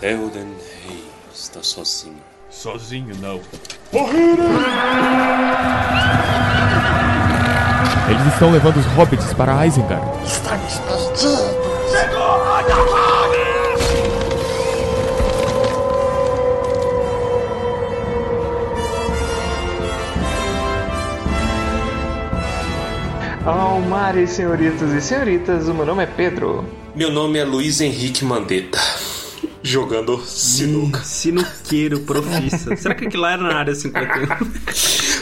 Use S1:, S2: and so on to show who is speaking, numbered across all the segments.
S1: Theoden Rei está sozinho.
S2: Sozinho não.
S3: Eles estão levando os hobbits para Isengard.
S4: Estamos perdidos.
S5: Almares, senhoritas e senhoritas, o meu nome é Pedro.
S1: Meu nome é Luiz Henrique Mandetta. Jogando sinuca.
S6: Sinuqueiro profissa. Será que aquilo lá era na área 51?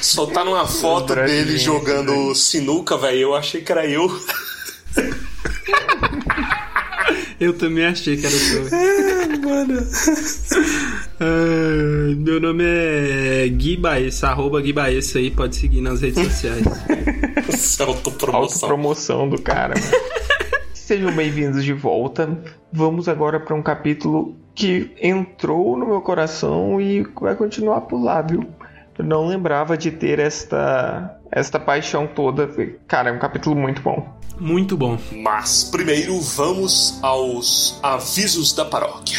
S1: Soltaram uma foto dele jogando sinuca, velho. Eu achei que era eu.
S6: Eu também achei que era o seu.
S1: Mano.
S6: Ah, meu nome é Gui Baessa, arroba Gui Baessa aí, pode seguir nas redes sociais.
S1: Isso é autopromoção.
S5: Autopromoção do cara. mano. Sejam bem-vindos de volta. Vamos agora para um capítulo que entrou no meu coração e vai continuar por lá, viu? Eu não lembrava de ter esta esta paixão toda. Cara, é um capítulo muito bom.
S6: Muito bom.
S1: Mas primeiro vamos aos avisos da paróquia.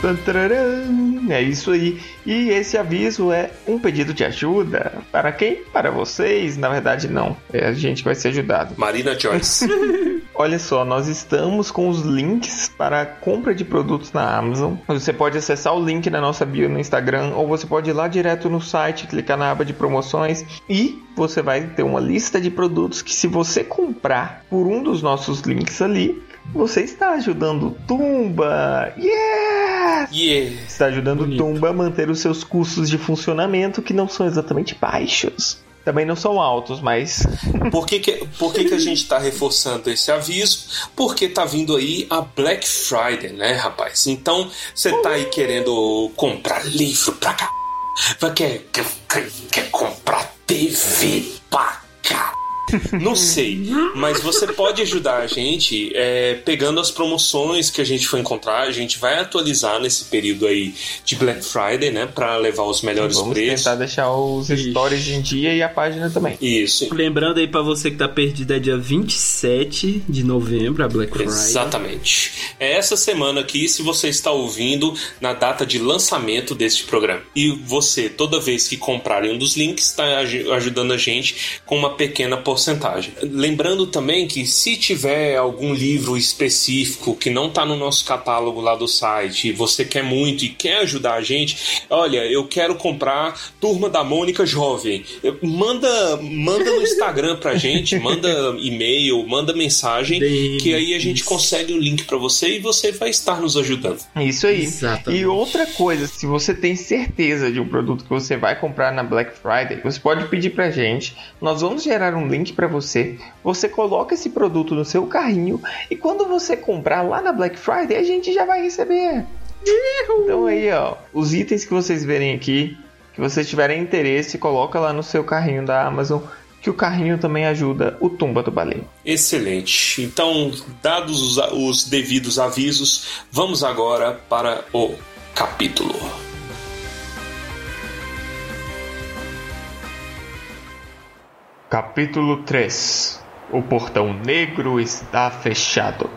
S5: Tantararam. É isso aí. E esse aviso é um pedido de ajuda. Para quem? Para vocês? Na verdade, não. É a gente vai ser ajudado.
S1: Marina Joyce.
S5: Olha só, nós estamos com os links para a compra de produtos na Amazon. Você pode acessar o link na nossa bio no Instagram ou você pode ir lá direto no site, clicar na aba de promoções e você vai ter uma lista de produtos que se você comprar por um dos nossos links ali, você está ajudando o Tumba. Yeah!
S1: Yeah.
S5: Está ajudando
S6: Bonito.
S5: o Tumba a manter os seus custos de funcionamento que não são exatamente baixos. Também não são altos, mas
S1: Por que, que, por que, que a gente tá reforçando esse aviso? Porque tá vindo aí a Black Friday, né, rapaz? Então, você tá aí querendo comprar livro pra cá. Vai quer, quer, quer, quer comprar TV pra cá. Não sei, mas você pode ajudar a gente é, pegando as promoções que a gente for encontrar. A gente vai atualizar nesse período aí de Black Friday, né? Pra levar os melhores
S5: vamos
S1: preços.
S5: tentar deixar os stories em dia e a página também.
S1: Isso.
S6: Lembrando aí pra você que tá perdido, é dia 27 de novembro, a Black Friday.
S1: Exatamente. É essa semana aqui, se você está ouvindo na data de lançamento deste programa. E você, toda vez que comprarem um dos links, está ajudando a gente com uma pequena porcentagem. Lembrando também que se tiver algum livro específico que não está no nosso catálogo lá do site e você quer muito e quer ajudar a gente, olha, eu quero comprar Turma da Mônica Jovem. Manda, manda no Instagram pra gente, manda e-mail, manda mensagem,
S6: Bem,
S1: que aí a gente
S6: isso.
S1: consegue o link pra você e você vai estar nos ajudando.
S5: Isso aí.
S6: Exatamente.
S5: E outra coisa, se você tem certeza de um produto que você vai comprar na Black Friday, você pode pedir pra gente. Nós vamos gerar um link pra você. Você coloca esse produto no seu carrinho e quando você comprar lá na Black Friday, a gente já vai receber. Então aí, ó, os itens que vocês verem aqui, que vocês tiverem interesse, coloca lá no seu carrinho da Amazon, que o carrinho também ajuda o Tumba do Baleia.
S1: Excelente. Então, dados os, os devidos avisos, vamos agora para o capítulo.
S5: Capítulo 3 O portão negro está fechado.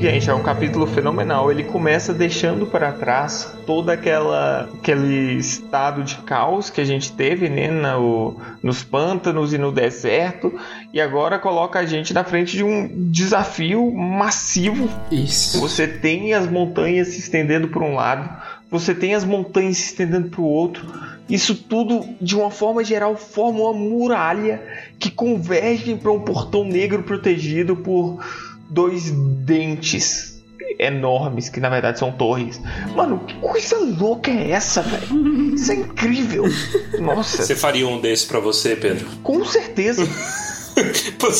S5: Gente, é um capítulo fenomenal. Ele começa deixando para trás todo aquela, aquele estado de caos que a gente teve né, no, nos pântanos e no deserto, e agora coloca a gente na frente de um desafio massivo
S6: Isso.
S5: você tem as montanhas se estendendo por um lado, você tem as montanhas se estendendo para o outro. Isso tudo, de uma forma geral, forma uma muralha que converge para um portão negro protegido por dois dentes enormes, que na verdade são torres. Mano, que coisa louca é essa, velho? Isso é incrível. Nossa,
S1: Você faria um desse pra você, Pedro?
S5: com certeza.
S1: pra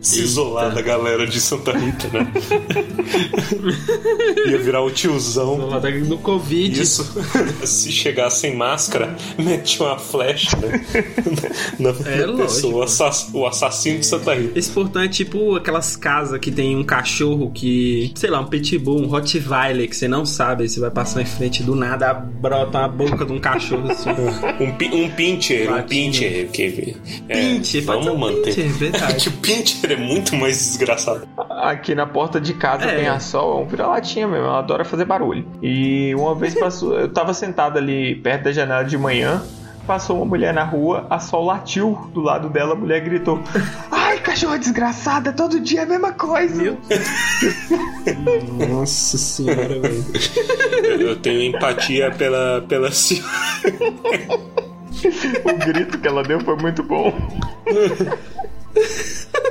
S1: se, isolar da galera de Santa Rita, né? Ia virar o tiozão.
S6: No Covid.
S1: Isso. Se chegar sem máscara, mete uma flecha, né? Na, na
S6: É lógico.
S1: pessoa, o, assass- o assassino de Santa Rita.
S6: Esse portão é tipo aquelas casas que tem um cachorro que, sei lá, um pitbull, um Rottweiler, que você não sabe, você vai passar em frente do nada, brota a boca de um cachorro assim.
S1: Um, pi- um pincher, um
S6: Patinho.
S1: pincher. Que, é,
S6: Pincher,
S1: vamos
S6: um
S1: manter.
S6: pincher, verdade.
S1: que o é muito mais desgraçado.
S5: aqui na porta de casa
S6: É.
S5: tem a Sol, é um vira-latinha mesmo, ela adora fazer barulho. E uma vez passou, eu tava sentado ali perto da janela de manhã, passou uma mulher na rua, a Sol latiu do lado dela, a mulher gritou: Ai, cachorra desgraçada, todo dia é a mesma coisa.
S6: Meu Nossa senhora, velho.
S1: Eu, eu tenho empatia pela, pela senhora.
S5: O grito que ela deu foi muito bom.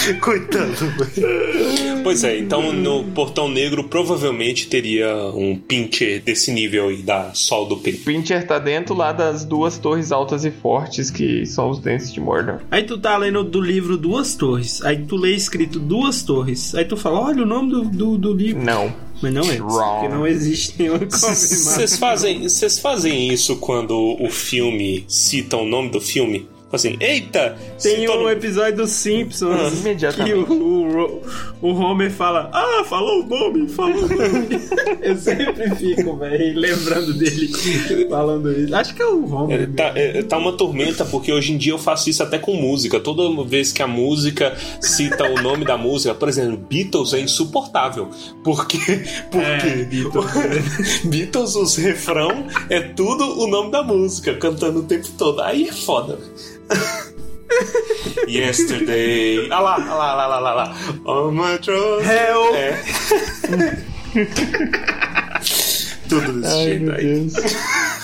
S1: Coitado, velho. Pois é, então no Portão Negro provavelmente teria um pincher desse nível aí da Sol do P.
S5: Pincher tá dentro lá das duas torres altas e fortes que são os dentes de Mordor.
S6: Aí tu tá lendo do livro Duas Torres. Aí tu lê escrito Duas Torres. Aí tu fala, olha o nome do, do, do livro.
S5: Não.
S6: Mas não é. Porque não existe nenhuma confirmação.
S1: Vocês fazem, vocês fazem isso quando o filme cita o nome do filme? Assim, eita!
S6: Tem um
S1: no-
S6: episódio dos Simpsons
S5: Imediatamente.
S6: que o, o, o Homer fala: Ah, falou o nome, falou o nome. Eu sempre fico, velho, lembrando dele falando isso. Acho que é o Homer.
S1: É, Tá, é, tá uma tormenta, porque hoje em dia eu faço isso até com música. Toda vez que a música cita o nome da música, por exemplo, Beatles é insuportável. Porque. porque
S6: É, Beatles.
S1: Beatles, os refrão, é tudo o nome da música, cantando o tempo todo. Aí é foda. Yesterday. Ah lá, ah lá, ah lá, ah lá, ah lá. On my throne.
S6: Help.
S1: É. Tudo desse jeito aí.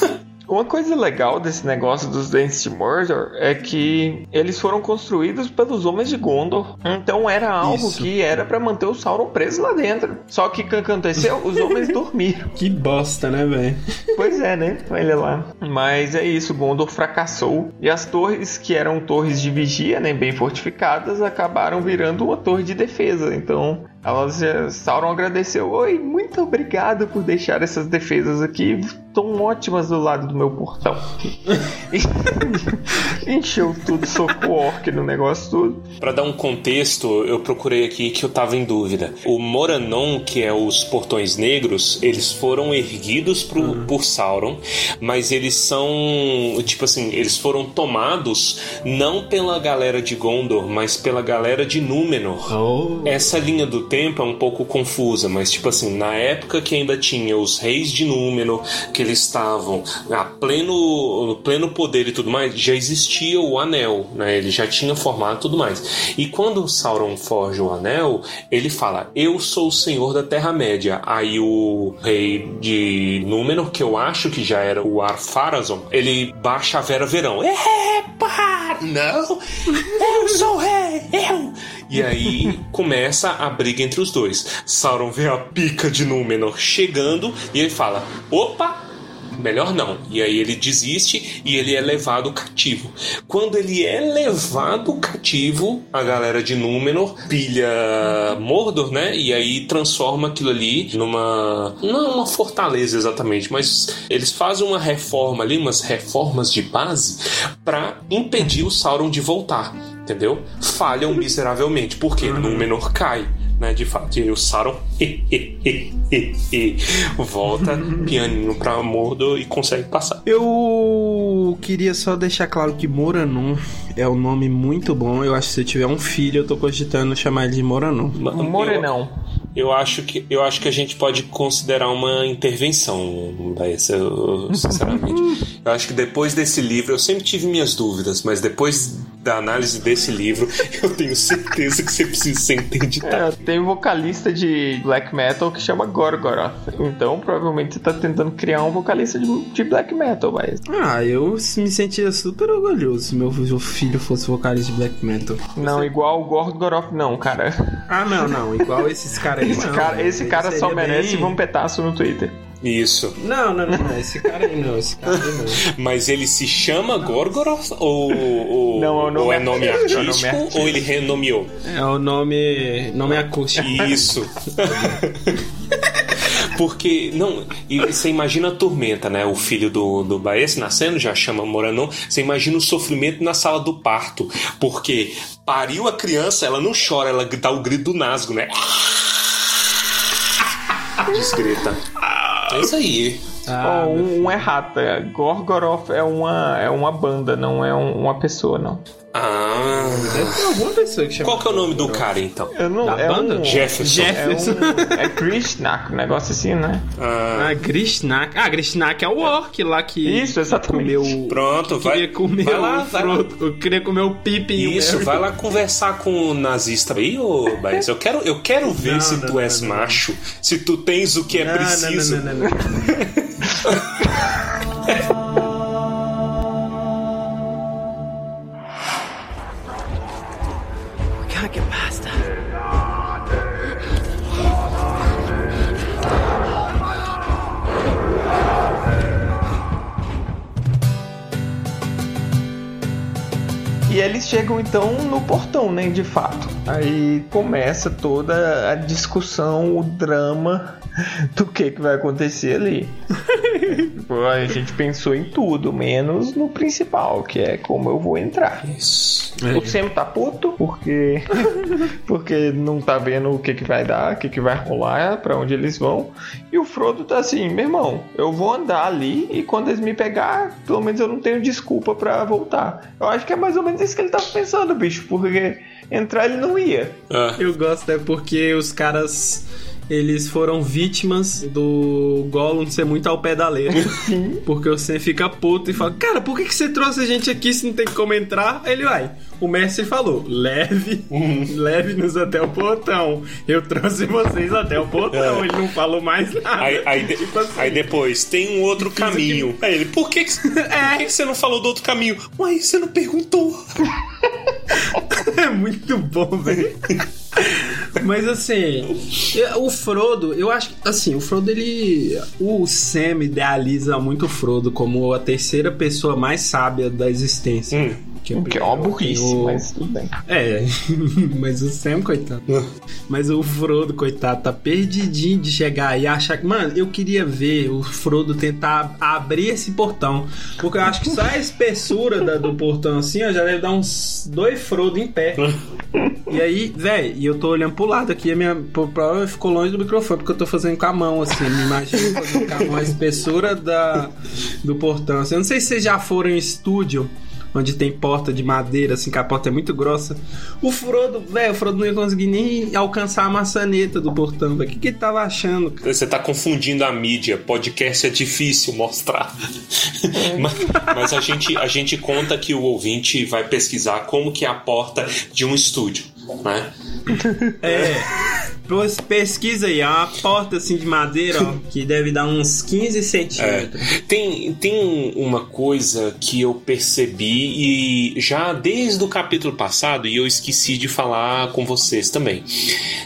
S5: Uma coisa legal desse negócio dos dentes de Mordor é que eles foram construídos pelos homens de Gondor. Então era algo
S6: Isso.
S5: que era pra manter o Sauron preso lá dentro. Só que o que aconteceu? Os homens dormiram.
S6: Que bosta, né, velho?
S5: Pois é, né? Olha lá. Mas é isso, Gondor fracassou. E as torres, que eram torres de vigia, né? Bem fortificadas, acabaram virando uma torre de defesa. Então, elas, Sauron agradeceu. Oi, muito obrigado por deixar essas defesas aqui tão ótimas do lado do meu portão. Encheu tudo, socou orc no negócio tudo.
S1: Pra dar um contexto, eu procurei aqui que eu tava em dúvida. O Moranon, que é os portões negros, eles foram erguidos pro, por Sauron, mas eles são, tipo assim, eles foram tomados não pela galera de Gondor, mas pela galera de Númenor.
S6: Oh.
S1: Essa linha do tempo é um pouco confusa, mas tipo assim, na época que ainda tinha os reis de Númenor, que eles estavam a pleno, no pleno poder e tudo mais, já existia o anel, né? Ele já tinha formado tudo mais. E quando Sauron forja o anel, ele fala: "Eu sou o senhor da Terra-média". Aí o rei de Númenor, que eu acho que já era o Ar-Pharazôn, ele baixa a Vera Verão. Epa! Não! Eu sou o rei! Eu! E aí começa a briga entre os dois. Sauron vê a pica de Númenor chegando e ele fala: opa! Melhor não. E aí ele desiste e ele é levado cativo. Quando ele é levado cativo, a galera de Númenor pilha Mordor, né? E aí transforma aquilo ali numa. Não uma fortaleza exatamente, mas eles fazem uma reforma ali, umas reformas de base, para impedir o Sauron de voltar. Entendeu? Falham miseravelmente, porque Númenor cai né, de fato. E aí o Sauron volta pianinho pra Mordor e consegue passar.
S6: Eu queria só deixar claro que Moranon é um nome muito bom. Eu acho que se eu tiver um filho, eu tô cogitando chamar ele de Moranon.
S5: Um morenão.
S1: Eu, eu acho que eu acho que a gente pode considerar uma intervenção, Baessa, eu- sinceramente. eu acho que depois desse livro, eu sempre tive minhas dúvidas, mas depois da análise desse livro, eu tenho certeza que você precisa ser interditado.
S5: É, tem um vocalista de black metal que chama Gorgoroth. Então, provavelmente você tá tentando criar um vocalista de, de black metal, mas.
S6: Ah, eu me sentia super orgulhoso se meu filho fosse vocalista de black metal.
S5: Não, igual o Gorgoroth, não, cara.
S6: Ah, não, não. Igual esses caras aí.
S5: Esse
S6: não.
S5: cara, esse
S6: Ele
S5: cara só merece
S6: bem-
S5: um petaço no Twitter.
S1: Isso.
S6: Não, não, não, não. Esse cara aí não. Esse cara aí não.
S1: Mas ele se chama Gorgoroth ou, ou,
S5: Não, é o nome
S1: ou é nome
S5: artístico, é o nome
S1: artístico
S5: artístico.
S1: ou ele renomeou?
S6: É o nome. Nome acústico.
S1: Isso. Porque, não, e você imagina a tormenta, né? O filho do, do Baez nascendo, já chama Moranon. Você imagina o sofrimento na sala do parto. Porque pariu a criança, ela não chora, ela dá o grito do nasgo, né? Desgrita. É isso aí.
S6: Ah,
S5: oh, um, um é rata. Gorgoroth é uma, é uma banda, não é um- uma pessoa, não.
S1: Ah.
S6: Deve ter alguma pessoa que chama.
S1: Qual que é o nome do cara, então?
S5: Eu não
S6: Da
S5: é
S6: banda?
S5: Um,
S1: Jefferson.
S5: É,
S6: Jefferson.
S5: um, é Krishnak, um negócio assim, né?
S1: Ah,
S6: Ah, Grishnak. Ah, Grishnak é o orc lá que.
S5: Isso, exatamente.
S6: Comeu.
S1: Pronto,
S6: que
S1: vai.
S6: Queria comer
S1: vai lá,
S6: o
S1: vai lá.
S6: Frodo. Eu queria comer o Pippin e
S1: Isso, vai lá conversar com o nazista aí, ô Baez. Eu quero, eu quero ver
S6: Não,
S1: se
S6: não,
S1: tu
S6: não,
S1: és
S6: não, não.
S1: macho, se tu tens o que é preciso.
S6: Não, não, não, não.
S5: chegam então no portão, né? De fato. Aí começa toda a discussão, o drama do que, que vai acontecer ali. Tipo, a gente pensou em tudo, menos no principal, que é como eu vou entrar.
S1: Isso.
S5: O Sam tá puto porque porque não tá vendo o que que vai dar, o que que vai rolar, pra onde eles vão. E o Frodo tá assim, meu irmão, eu vou andar ali e quando eles me pegar, pelo menos eu não tenho desculpa pra voltar. Eu acho que é mais ou menos isso que ele tava pensando, bicho, porque entrar ele não ia.
S1: Ah,
S6: Eu gosto, é porque os caras. Eles foram vítimas do Gollum ser muito ao pé da letra. Porque o Sam fica puto e fala: Cara, por que, que você trouxe a gente aqui se não tem como entrar? Aí ele vai. O mestre falou: Leve, leve-nos até o portão. Eu trouxe vocês até o portão. Ele não falou mais nada.
S1: Aí, aí, de-
S6: Tipo assim.
S1: aí depois, tem um outro caminho. Aí ele, por que, que, por que que você não falou do outro caminho? Uai, você não perguntou.
S6: É muito bom, velho. Mas assim, o Frodo, eu acho que assim, o Frodo ele. O Sam idealiza muito o Frodo como a terceira pessoa mais sábia da existência.
S1: Hum.
S6: Que
S5: Que é uma burrice,
S6: o-
S5: mas tudo bem.
S6: É, mas o Sam, coitado. Mas o Frodo, coitado, tá perdidinho de chegar e achar que. Mano, eu queria ver o Frodo tentar abrir esse portão. Porque eu acho que só a espessura da- do portão assim, ó, já deve dar uns dois Frodo em pé. E aí, velho, e eu tô olhando pro lado aqui, a minha prova ficou longe do microfone, porque eu tô fazendo com a mão, assim. Me imagino fazendo com a mão a espessura da, do portão. Assim. Eu não sei se vocês já foram em estúdio onde tem porta de madeira, assim, que a porta é muito grossa. O Frodo, velho, o Frodo não ia conseguir nem alcançar a maçaneta do portão, velho. O que, que ele tava achando, cara?
S1: Você tá confundindo a mídia. Podcast é difícil mostrar. mas mas a, gente, a gente conta que o ouvinte vai pesquisar como que é a porta de um estúdio, né?
S6: É. Pesquisa aí, é uma porta assim de madeira, ó, que deve dar uns 15 centímetros.
S1: É. Tem, tem uma coisa que eu percebi e já desde o capítulo passado, e eu esqueci de falar com vocês também,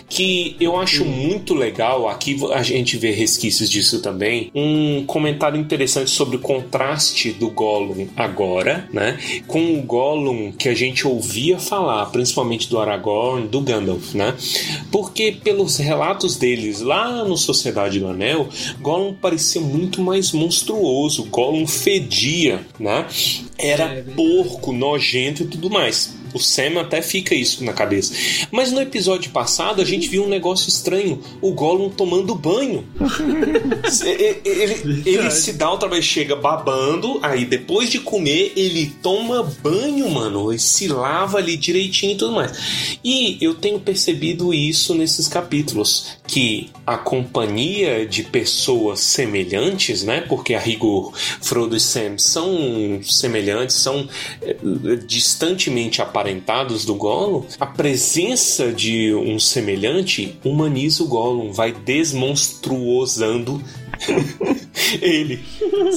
S1: que eu acho muito legal, aqui a gente vê resquícios disso também, um comentário interessante sobre o contraste do Gollum agora, né, com o Gollum que a gente ouvia falar, principalmente do Aragorn, do Gandalf, né, porque pelos relatos deles lá no Sociedade do Anel, Gollum parecia muito mais monstruoso, Gollum fedia, né? Era
S6: É,
S1: porco, nojento e tudo mais. O Sam até fica isso na cabeça. Mas no episódio passado a gente viu um negócio estranho: o Gollum tomando banho. ele, ele- ele se dá outra vez, chega babando, aí depois de comer, ele toma banho, mano. Ele se lava ali direitinho e tudo mais. E eu tenho percebido isso nesses capítulos: que a companhia de pessoas semelhantes, né? Porque a rigor, Frodo e Sam são semelhantes, são eh, distantemente do Gollum. A presença de um semelhante humaniza o Gollum, vai desmonstruosando ele,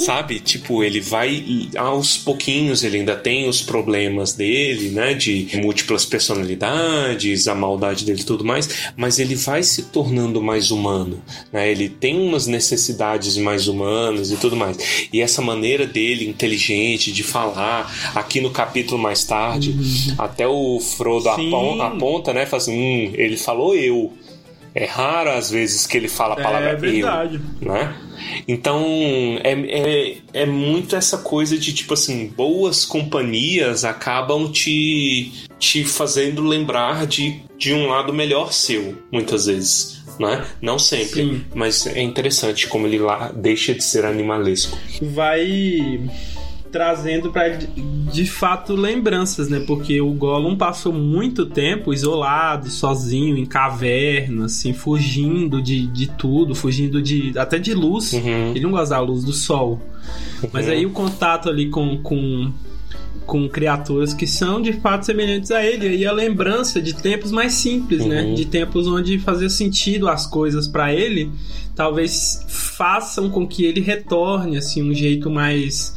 S1: sabe? Tipo, ele vai aos pouquinhos, ele ainda tem os problemas dele, né? De múltiplas personalidades, a maldade dele e tudo mais, mas ele vai se tornando mais humano, né? Ele tem umas necessidades mais humanas e tudo mais. E essa maneira dele, inteligente, de falar, aqui no capítulo mais tarde, até o Frodo
S6: Sim.
S1: apon- aponta, né? Fala assim, hum, ele falou eu. É raro às vezes que ele fala a palavra
S6: É verdade.
S1: eu, né? Então é, é, é muito essa coisa de tipo assim, boas companhias acabam te, te fazendo lembrar de, de um lado melhor seu, muitas vezes. Né? Não sempre,
S6: Sim.
S1: mas é interessante como ele lá deixa de ser animalesco.
S6: vai trazendo pra ele de fato lembranças, né? Porque o Gollum passou muito tempo isolado, sozinho, em caverna, assim, fugindo de, de tudo, fugindo de até de luz.
S1: Uhum.
S6: Ele não gosta da luz do sol. Mas aí o contato ali com, com, com criaturas que são de fato semelhantes a ele. E a lembrança de tempos mais simples, né?
S1: Uhum.
S6: De tempos onde fazia sentido as coisas pra ele, talvez façam com que ele retorne, assim, um jeito mais.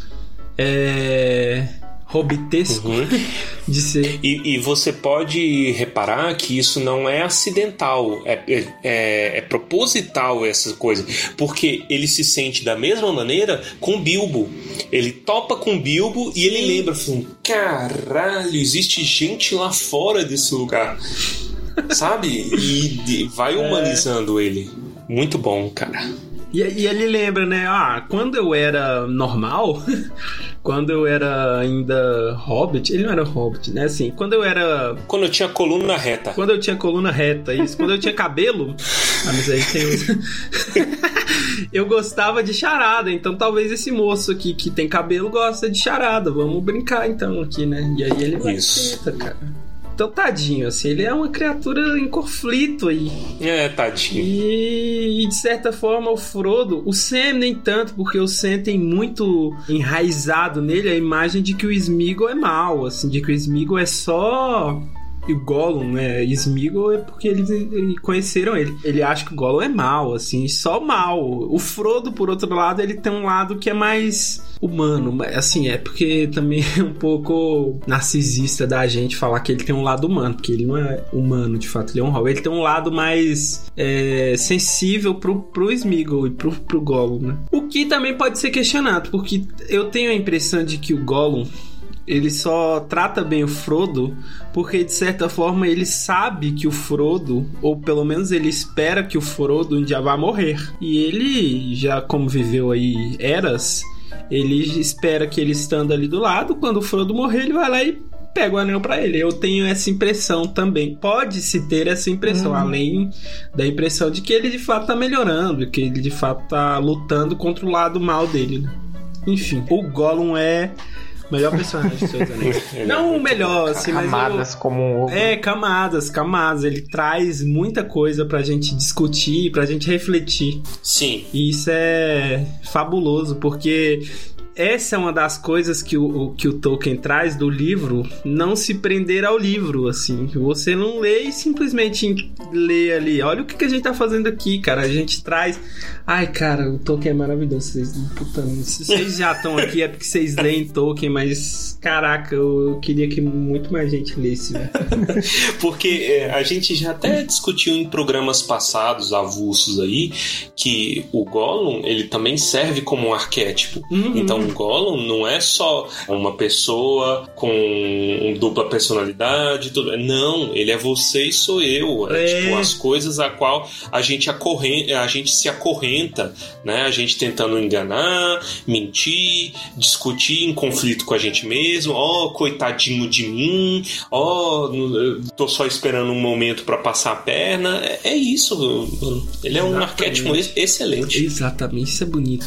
S6: É. Hobbitesco
S1: Uhum.
S6: de ser.
S1: E, e você pode reparar que isso não é acidental, é, é- é, é proposital essa coisa, porque ele se sente da mesma maneira com Bilbo. Ele topa com Bilbo e ele lembra, assim, caralho, existe gente lá fora desse lugar, sabe? E de- vai humanizando ele. Muito bom, cara.
S6: E, e ele lembra, né? Ah, quando eu era normal, quando eu era ainda hobbit, ele não era hobbit, né? Assim, quando eu era.
S1: Quando eu tinha coluna reta.
S6: Quando eu tinha coluna reta, isso. Quando eu tinha cabelo. Ah, mas aí tem. Eu gostava de charada, então talvez esse moço aqui que tem cabelo gosta de charada. Vamos brincar então aqui, né? E aí ele vai
S1: Isso.
S6: tenta, cara. Então, tadinho, assim, ele é uma criatura em conflito aí.
S1: É, tadinho.
S6: E, de certa forma o Frodo, o Sam nem tanto, porque o Sam tem muito enraizado nele a imagem de que o Smeagol é mal, assim, de que o Smeagol é só e o Gollum, né? Smeagol é porque eles conheceram ele. Ele acha que o Gollum é mal, assim, só mal. O Frodo, por outro lado, ele tem um lado que é mais humano, assim, é porque também é um pouco narcisista da gente falar que ele tem um lado humano, porque ele não é humano, de fato, ele é um Hobbit. Ele tem um lado mais é, sensível pro, pro Smeagol e pro, pro Gollum, né? O que também pode ser questionado, porque eu tenho a impressão de que o Gollum ele só trata bem o Frodo porque de certa forma ele sabe que o Frodo, ou pelo menos ele espera que o Frodo um dia vá morrer. E ele já como viveu aí eras, ele espera que ele estando ali do lado, quando o Frodo morrer, ele vai lá e pega o anel pra ele. Eu tenho essa impressão também. Pode-se ter essa impressão, além da impressão de que ele de fato tá melhorando, que ele de fato tá lutando contra o lado mal dele. né? Enfim, o Gollum é melhor personagem de Senhor dos Anéis. Não o melhor, assim, mas o...
S5: Camadas como um ovo.
S6: É, camadas, camadas. Ele traz muita coisa pra gente discutir, pra gente refletir.
S1: Sim.
S6: E isso é fabuloso, porque essa é uma das coisas que o, o- que o Tolkien traz do livro, não se prender ao livro, assim. Você não lê e simplesmente lê ali. Olha o que, que a gente tá fazendo aqui, cara. A gente traz. Ai, cara, o Tolkien é maravilhoso. Vocês, puta, se vocês já estão aqui é porque vocês leem Tolkien, mas caraca, eu, queria que muito mais gente lesse, né?
S1: Porque é, a gente já até discutiu em programas passados, avulsos aí, que o Gollum, ele também serve como um arquétipo.
S6: Uhum.
S1: Então o Gollum não é só uma pessoa com dupla personalidade, tudo. Não, ele é você e sou eu. É,
S6: É.
S1: tipo as coisas a qual a gente acorrenta, a gente se acorrenta, né? A gente tentando enganar, mentir, discutir em conflito com a gente mesmo. Ó, coitadinho de mim. Ó, n- tô só esperando um momento pra passar a perna. É, é isso. mano. Ele é um
S6: Exatamente.
S1: arquétipo ex- excelente.
S6: Exatamente, isso é bonito.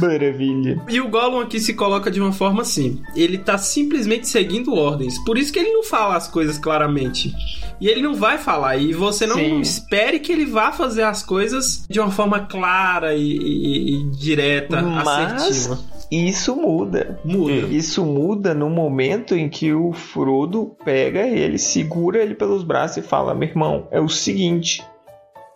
S5: Maravilha.
S6: E o Gollum aqui se coloca de uma forma assim: ele tá simplesmente seguindo ordens. Por isso que ele não fala as coisas claramente. E ele não vai falar. E você não
S5: Sim.
S6: espere que ele vá fazer as coisas de uma forma clara e, e- e direta,
S5: Mas-
S6: assertiva.
S5: Isso muda.
S6: Muda.
S5: Isso muda no momento em que o Frodo pega ele, segura ele pelos braços e fala: Meu irmão, é o seguinte.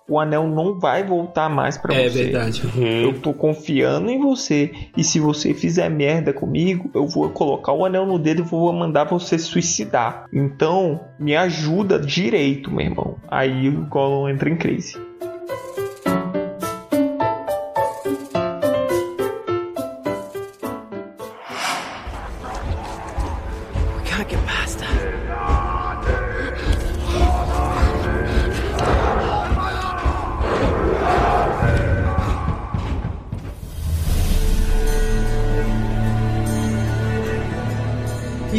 S5: O anel não vai voltar mais pra
S6: É
S5: você.
S6: verdade.
S5: Eu tô confiando em você. E se você fizer merda comigo, eu vou colocar o anel no dedo e vou mandar você suicidar. Então, me ajuda direito, meu irmão. Aí o Gollum entra em crise.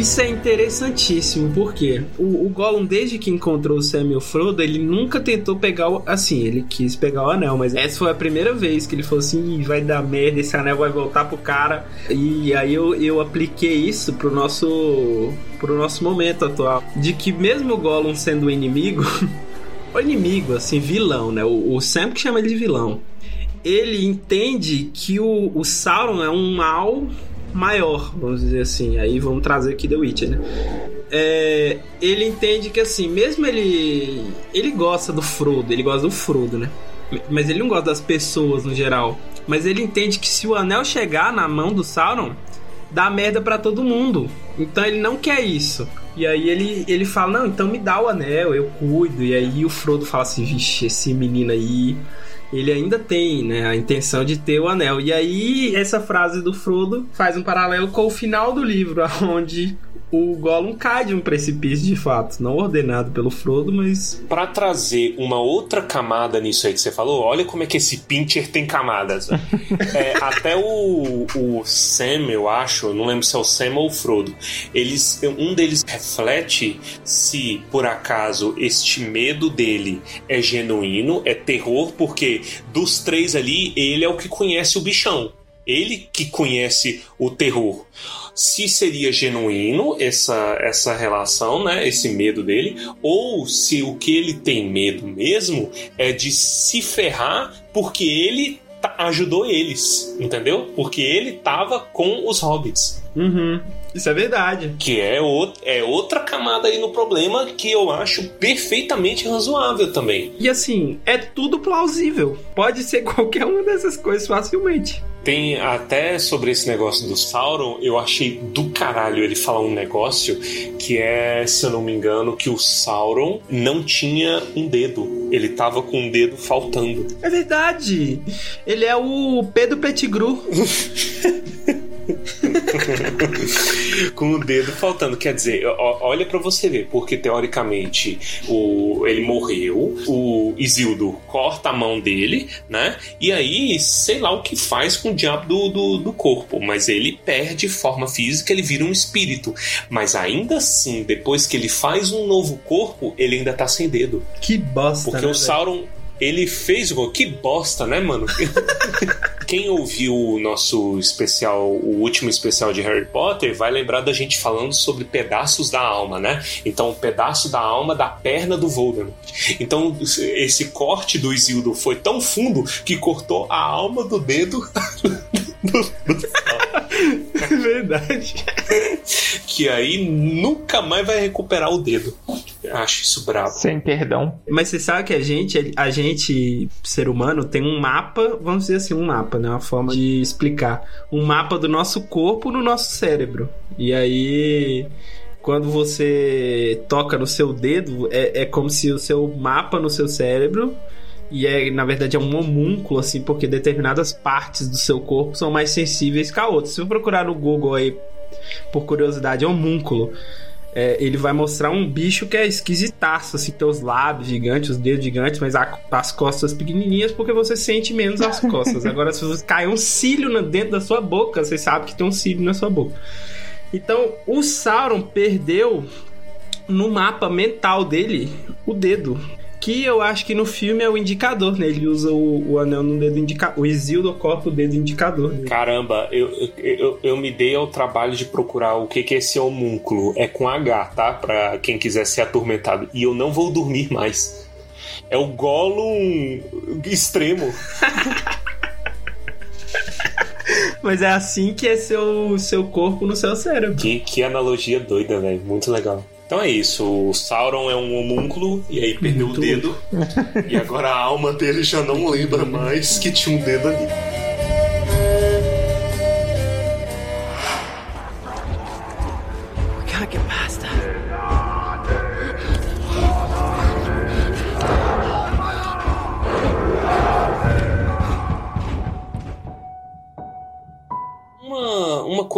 S6: Isso é interessantíssimo, porque o, o Gollum, desde que encontrou o Sam e o Frodo, ele nunca tentou pegar o. Assim, ele quis pegar o anel, mas essa foi a primeira vez que ele falou assim: vai dar merda, esse anel vai voltar pro cara. E aí eu, eu apliquei isso pro nosso. pro nosso momento atual. De que mesmo o Gollum sendo o inimigo. o inimigo, assim, vilão, né? O, o Sam que chama ele de vilão. Ele entende que o, o Sauron é um mal maior, vamos dizer assim. Aí vamos trazer aqui The Witcher, né? É, ele entende que assim, mesmo ele ele gosta do Frodo, ele gosta do Frodo, né? Mas ele não gosta das pessoas no geral. Mas ele entende que se o anel chegar na mão do Sauron, dá merda para todo mundo. Então ele não quer isso. E aí ele, ele fala: Não, então me dá o anel, eu cuido. E aí o Frodo fala assim: Vixe, esse menino aí ele ainda tem né, a intenção de ter o anel. E aí, essa frase do Frodo faz um paralelo com o final do livro, onde o Gollum cai de um precipício de fato, não ordenado pelo Frodo, mas.
S1: Para trazer uma outra camada nisso aí que você falou, olha como é que esse Pincher tem camadas. é, até o, o Sam, eu acho, não lembro se é o Sam ou o Frodo, eles, um deles reflete se por acaso este medo dele é genuíno, é terror, porque dos três ali, ele é o que conhece o bichão. Ele que conhece o terror se seria genuíno essa, essa relação, né, esse medo dele, ou se o que ele tem medo mesmo é de se ferrar porque ele ajudou eles, entendeu? Porque ele tava com os hobbits.
S6: Uhum. Isso é verdade.
S1: Que é, o, é outra camada aí no problema que eu acho perfeitamente razoável também.
S6: E assim, é tudo plausível. Pode ser qualquer uma dessas coisas facilmente.
S1: Tem até sobre esse negócio do Sauron, eu achei do caralho ele falar um negócio que é, se eu não me engano, que o Sauron não tinha um dedo. Ele tava com um dedo faltando.
S6: É verdade! Ele é o Pedro Pettigrew.
S1: com o dedo faltando. Quer dizer, olha para você ver, porque teoricamente o, ele morreu, o Isildo corta a mão dele, né? E aí, sei lá o que faz com o diabo do, do, do corpo, mas ele perde forma física, ele vira um espírito. Mas ainda assim, depois que ele faz um novo corpo, ele ainda tá sem dedo.
S6: Que bosta.
S1: Porque
S6: né,
S1: o Sauron ele fez o que bosta, né, mano? Quem ouviu o nosso especial, o último especial de Harry Potter, vai lembrar da gente falando sobre pedaços da alma, né? Então, um pedaço da alma da perna do Voldemort. Então, esse corte do Isildo foi tão fundo que cortou a alma do dedo do, do
S6: Verdade.
S1: que aí nunca mais vai recuperar o dedo. Acho isso brabo.
S5: Sem perdão.
S6: Mas você sabe que a gente, a gente, ser humano, tem um mapa, vamos dizer assim, um mapa, né? Uma forma de explicar. Um mapa do nosso corpo no nosso cérebro. E aí quando você toca no seu dedo, é, é como se o seu mapa no seu cérebro e é na verdade é um homúnculo assim, porque determinadas partes do seu corpo são mais sensíveis que a outras. Se eu procurar no Google aí por curiosidade, é homúnculo. É, ele vai mostrar um bicho que é esquisitaço, assim, tem os lábios gigantes, os dedos gigantes, mas a, as costas pequenininhas, porque você sente menos as costas. Agora, se você cair um cílio dentro da sua boca, você sabe que tem um cílio na sua boca. Então, o Sauron perdeu no mapa mental dele o dedo que eu acho que no filme é o indicador, né? Ele usa o, o anel no dedo indicador. O Isildo corta o dedo indicador. Né?
S1: Caramba, eu, eu, eu me dei ao trabalho de procurar o que, que é esse homúnculo. É com H, tá? Pra quem quiser ser atormentado. E eu não vou dormir mais. É o Gollum extremo.
S6: Mas é assim que é seu, seu corpo no seu cérebro.
S1: Que, que analogia doida, velho. Muito legal. Então é isso, o Sauron é um homúnculo e aí perdeu Muito o dedo. e agora a alma dele já não lembra mais que tinha um dedo ali.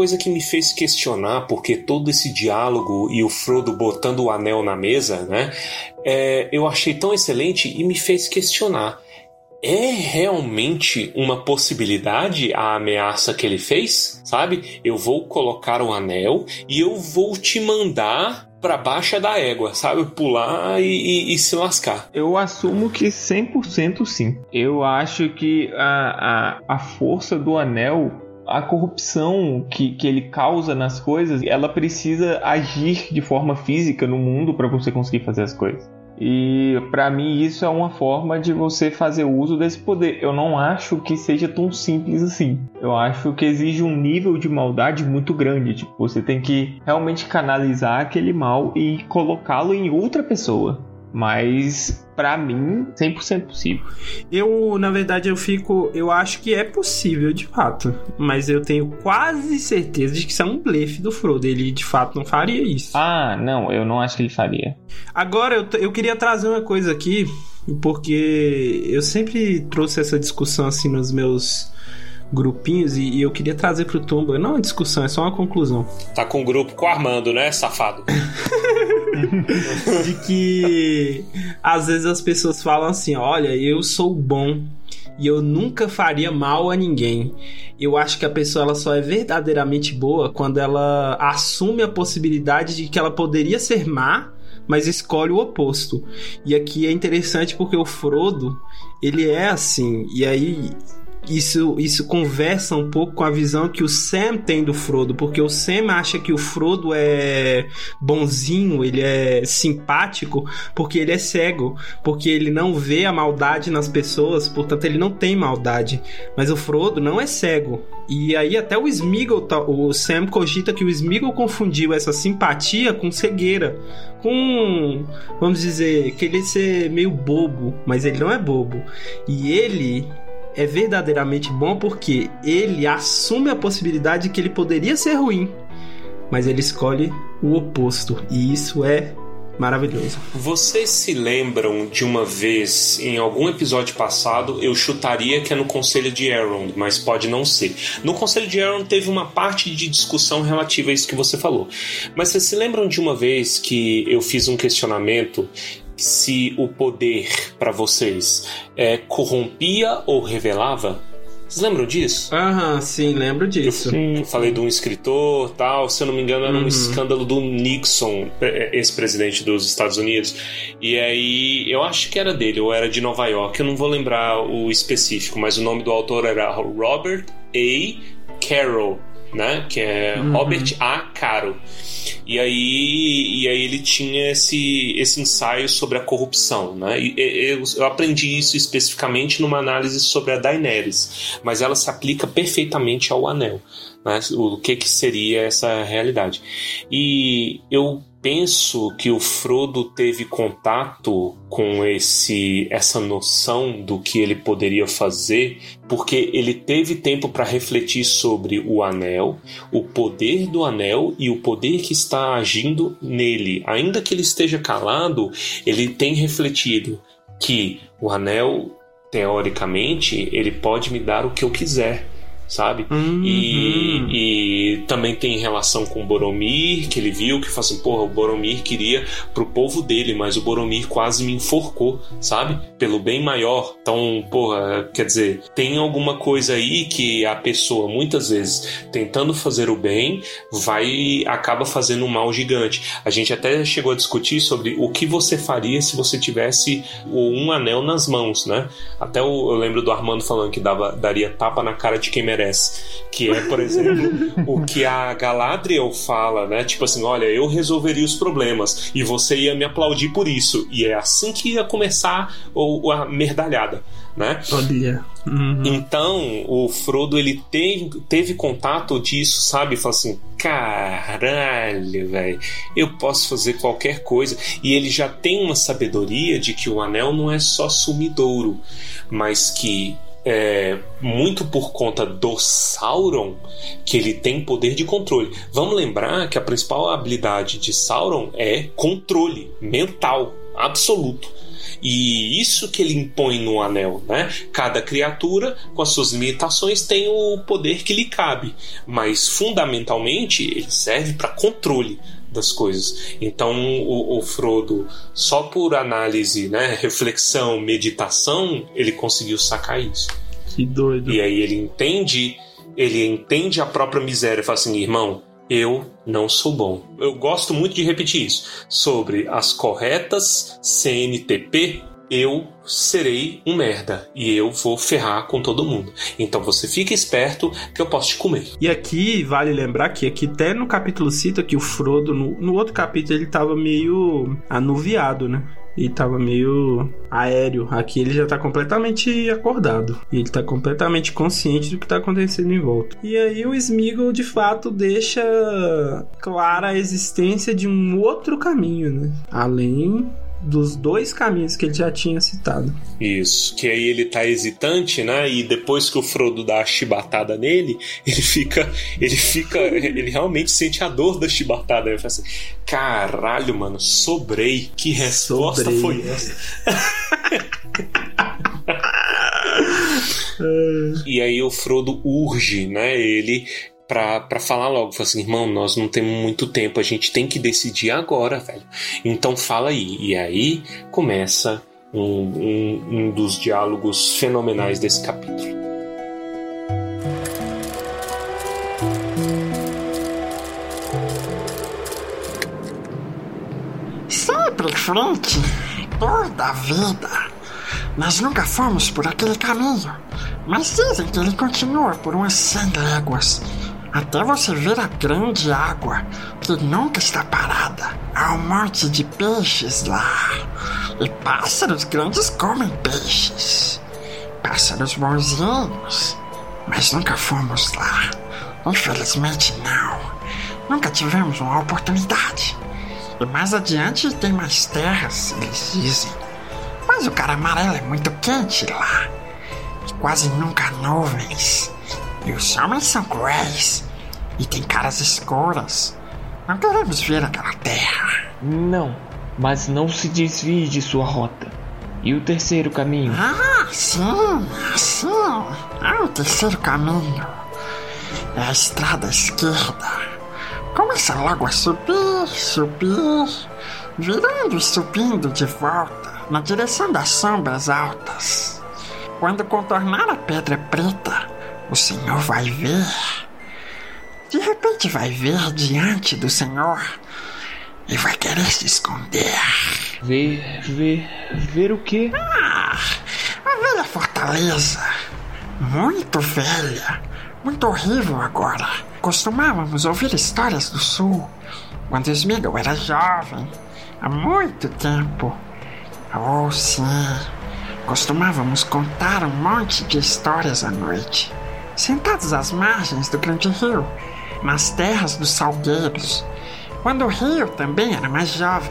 S1: Coisa que me fez questionar, porque todo esse diálogo e o Frodo botando o anel na mesa, né? É, eu achei tão excelente e me fez questionar. é realmente uma possibilidade a ameaça que ele fez? Sabe? Eu vou colocar o anel e eu vou te mandar pra baixa da égua, sabe? Pular e, e, e se lascar.
S5: Eu assumo que 100% sim. Eu acho que a, a, a força do anel a corrupção que, que ele causa nas coisas, ela precisa agir de forma física no mundo para você conseguir fazer as coisas. E para mim isso é uma forma de você fazer uso desse poder. Eu não acho que seja tão simples assim. Eu acho que exige um nível de maldade muito grande. Tipo, você tem que realmente canalizar aquele mal e colocá-lo em outra pessoa. Mas para mim, 100% possível.
S6: Eu, na verdade, eu fico, eu acho que é possível de fato, mas eu tenho quase certeza de que isso é um blefe do Frodo, ele de fato não faria isso.
S5: Ah, não, eu não acho que ele faria.
S6: Agora eu, eu queria trazer uma coisa aqui, porque eu sempre trouxe essa discussão assim nos meus grupinhos e, e eu queria trazer pro Tumba, não é uma discussão, é só uma conclusão.
S1: Tá com o grupo com o Armando, né, safado?
S6: de que às vezes as pessoas falam assim: olha, eu sou bom e eu nunca faria mal a ninguém. Eu acho que a pessoa ela só é verdadeiramente boa quando ela assume a possibilidade de que ela poderia ser má, mas escolhe o oposto. E aqui é interessante porque o Frodo, ele é assim, e aí isso, isso conversa um pouco com a visão que o Sam tem do Frodo, porque o Sam acha que o Frodo é bonzinho, ele é simpático, porque ele é cego, porque ele não vê a maldade nas pessoas, portanto ele não tem maldade. Mas o Frodo não é cego. E aí até o Smeagol, tá, o Sam cogita que o Smeagol confundiu essa simpatia com cegueira, com, vamos dizer, que ele ser meio bobo, mas ele não é bobo. E ele é verdadeiramente bom porque ele assume a possibilidade de que ele poderia ser ruim, mas ele escolhe o oposto. E isso é maravilhoso.
S1: Vocês se lembram de uma vez, em algum episódio passado, eu chutaria que é no Conselho de Elrond, mas pode não ser. No Conselho de Elrond teve uma parte de discussão relativa a isso que você falou. Mas vocês se lembram de uma vez que eu fiz um questionamento se o poder para vocês é, corrompia ou revelava? Vocês lembram disso?
S6: Aham, sim, lembro disso.
S1: Eu, eu falei de um escritor tal, se eu não me engano, era um uhum. escândalo do Nixon, é, ex-presidente dos Estados Unidos. E aí, eu acho que era dele, ou era de Nova York, eu não vou lembrar o específico, mas o nome do autor era Robert A. Carroll, né? Que é uhum. Robert A. Caro. E aí, e aí ele tinha esse, esse ensaio sobre a corrupção, né? E, eu, eu aprendi isso especificamente numa análise sobre a Daenerys, mas ela se aplica perfeitamente ao Anel, né? O que que seria essa realidade? E eu penso que o Frodo teve contato com esse essa noção do que ele poderia fazer, porque ele teve tempo para refletir sobre o anel, o poder do anel e o poder que está agindo nele. Ainda que ele esteja calado, ele tem refletido que o anel teoricamente ele pode me dar o que eu quiser sabe? Uhum. E, e também tem relação com o Boromir, que ele viu que assim, porra, o Boromir queria pro povo dele, mas o Boromir quase me enforcou, sabe? Pelo bem maior. Então, porra, quer dizer, tem alguma coisa aí que a pessoa, muitas vezes, tentando fazer o bem, vai acaba fazendo um mal gigante. A gente até chegou a discutir sobre o que você faria se você tivesse um anel nas mãos, né? Até eu, eu lembro do Armando falando que dava, daria tapa na cara de quem merece. Que é, por exemplo, o que a Galadriel fala, né? Tipo assim, olha, eu resolveria os problemas e você ia me aplaudir por isso. E é assim que ia começar o, a merdalhada. Né?
S6: Olha. Uhum.
S1: Então, o Frodo ele teve, teve contato disso, sabe? Fala assim: caralho, velho, eu posso fazer qualquer coisa. E ele já tem uma sabedoria de que o anel não é só sumidouro, mas que é, muito por conta do Sauron que ele tem poder de controle. Vamos lembrar que a principal habilidade de Sauron é controle mental absoluto. E isso que ele impõe no anel, né? Cada criatura, com as suas limitações, tem o poder que lhe cabe, mas fundamentalmente ele serve para controle das coisas. Então o, o Frodo, só por análise, né, reflexão, meditação, ele conseguiu sacar isso.
S6: Que doido.
S1: E aí ele entende, ele entende a própria miséria, fala assim, irmão, eu não sou bom. Eu gosto muito de repetir isso. Sobre as corretas CNTP, eu serei um merda e eu vou ferrar com todo mundo. Então você fica esperto que eu posso te comer.
S6: E aqui vale lembrar que aqui até no capítulo cita que o Frodo, no, no outro capítulo, ele tava meio anuviado, né? E tava meio aéreo. Aqui ele já tá completamente acordado. E ele tá completamente consciente do que tá acontecendo em volta. E aí o Smeagol de fato deixa clara a existência de um outro caminho, né? Além dos dois caminhos que ele já tinha citado.
S1: Isso, que aí ele tá hesitante, né? E depois que o Frodo dá a chibatada nele, ele fica. Ele fica. ele realmente sente a dor da chibatada. Ele fala assim: caralho, mano, sobrei. Que resposta
S6: Sobrei.
S1: foi essa? e aí o Frodo urge, né? Ele pra falar logo, fala assim, irmão, nós não temos muito tempo, a gente tem que decidir agora, velho. Então fala aí. E aí começa um, um, um dos diálogos fenomenais desse capítulo.
S4: Sempre em frente, toda a vida. Nós nunca fomos por aquele caminho, mas dizem que ele continua por umas 100 léguas. Até você ver a grande água, que nunca está parada. Há um monte de peixes lá. E pássaros grandes comem peixes. Pássaros bonzinhos. Mas nunca fomos lá. Infelizmente, não. Nunca tivemos uma oportunidade. E mais adiante tem mais terras, eles dizem. Mas o cara amarelo é muito quente lá. E quase nunca há nuvens. E os homens são cruéis. E tem caras escuras. Não queremos ver aquela terra.
S5: Não, mas não se desvie de sua rota. E o terceiro caminho?
S4: Ah, sim, sim. Ah, o terceiro caminho. É a estrada esquerda. Começa logo a subir, subir, virando e subindo de volta na direção das sombras altas. Quando contornar a pedra preta, o Senhor vai ver. De repente vai ver diante do Senhor e vai querer se esconder.
S5: Ver, ver, ver o quê?
S4: Ah, a velha fortaleza. Muito velha. Muito horrível agora. Costumávamos ouvir histórias do sul. Quando Smeagol era jovem. Há muito tempo. Oh, sim. Costumávamos contar um monte de histórias à noite. Sentados às margens do grande rio. Nas terras dos salgueiros. Quando o rio também era mais jovem.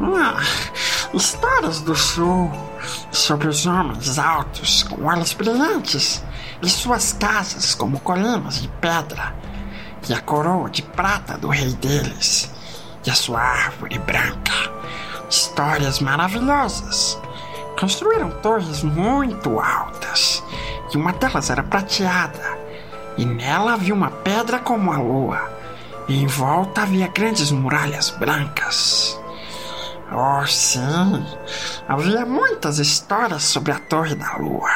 S4: Ah, histórias do sul sobre os homens altos com olhos brilhantes e suas casas como colinas de pedra e a coroa de prata do rei deles e a sua árvore branca. Histórias maravilhosas. Construíram torres muito altas e uma delas era prateada e nela havia uma pedra como a lua e em volta havia grandes muralhas brancas. Oh, sim, havia muitas histórias sobre a Torre da Lua.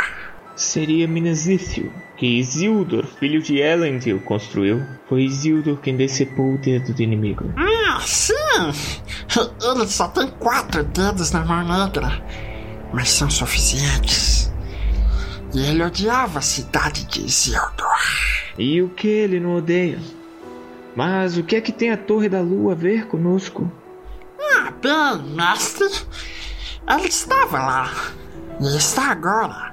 S5: Seria Minas Ithil, que Isildur, filho de Elendil, construiu. Foi Isildur quem decepou o dedo do inimigo.
S4: Ah, sim! Ele só tem quatro dedos na mão negra, mas são suficientes. E ele odiava a cidade de Isildur.
S5: E o que ele não odeia? Mas o que é que tem a Torre da Lua a ver conosco?
S4: Ah, bem, mestre, ele estava lá. E está agora.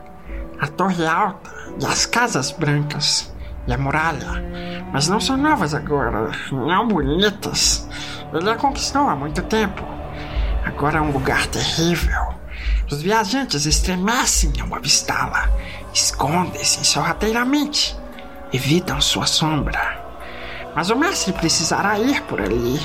S4: A torre alta e as casas brancas e a muralha. Mas não são novas agora, não bonitas. Ele a conquistou há muito tempo. Agora é um lugar terrível. Os viajantes estremecem ao avistá-la, escondem-se sorrateiramente, evitam sua sombra. Mas o mestre precisará ir por ali.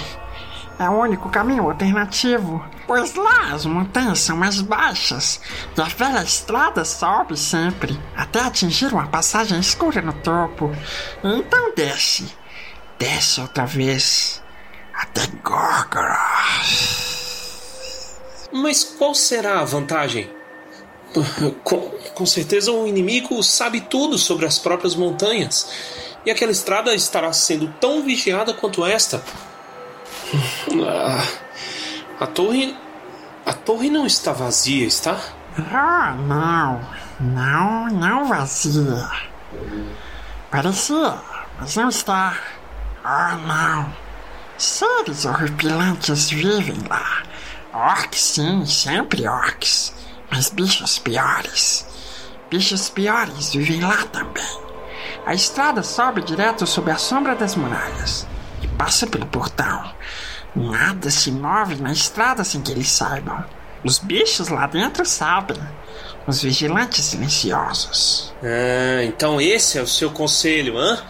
S4: É o único caminho alternativo, pois lá as montanhas são mais baixas e a velha estrada sobe sempre até atingir uma passagem escura no topo. Então desce, desce outra vez até Gorgoroth.
S1: Mas qual será a vantagem? Com, com certeza o inimigo sabe tudo sobre as próprias montanhas. E aquela estrada estará sendo tão vigiada quanto esta. Ah, a torre. A torre não está vazia, está?
S4: Ah, não. Não, não vazia. Parecia, mas não está. Ah, não. Seres horripilantes vivem lá. Orcs, sim, sempre orcs. Mas bichos piores. Bichos piores vivem lá também. A estrada sobe direto sob a sombra das muralhas e passa pelo portão. Nada se move na estrada sem que eles saibam. Os bichos lá dentro sabem. Os vigilantes silenciosos.
S1: Ah, então esse é o seu conselho, hã?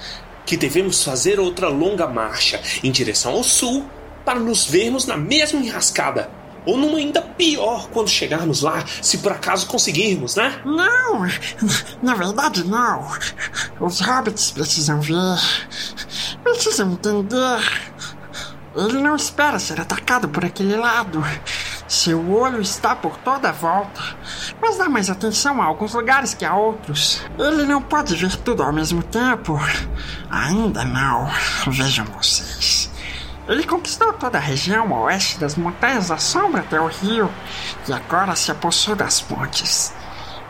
S1: Que devemos fazer outra longa marcha em direção ao sul para nos vermos na mesma enrascada. Ou numa ainda pior quando chegarmos lá, se por acaso conseguirmos, né?
S4: Não, na verdade não. Os hobbits precisam ver. Precisam entender. Ele não espera ser atacado por aquele lado. Seu olho está por toda a volta, mas dá mais atenção a alguns lugares que a outros. Ele não pode ver tudo ao mesmo tempo. Ainda não. Vejam vocês. Ele conquistou toda a região a oeste das Montanhas da Sombra até o rio e agora se apossou das pontes.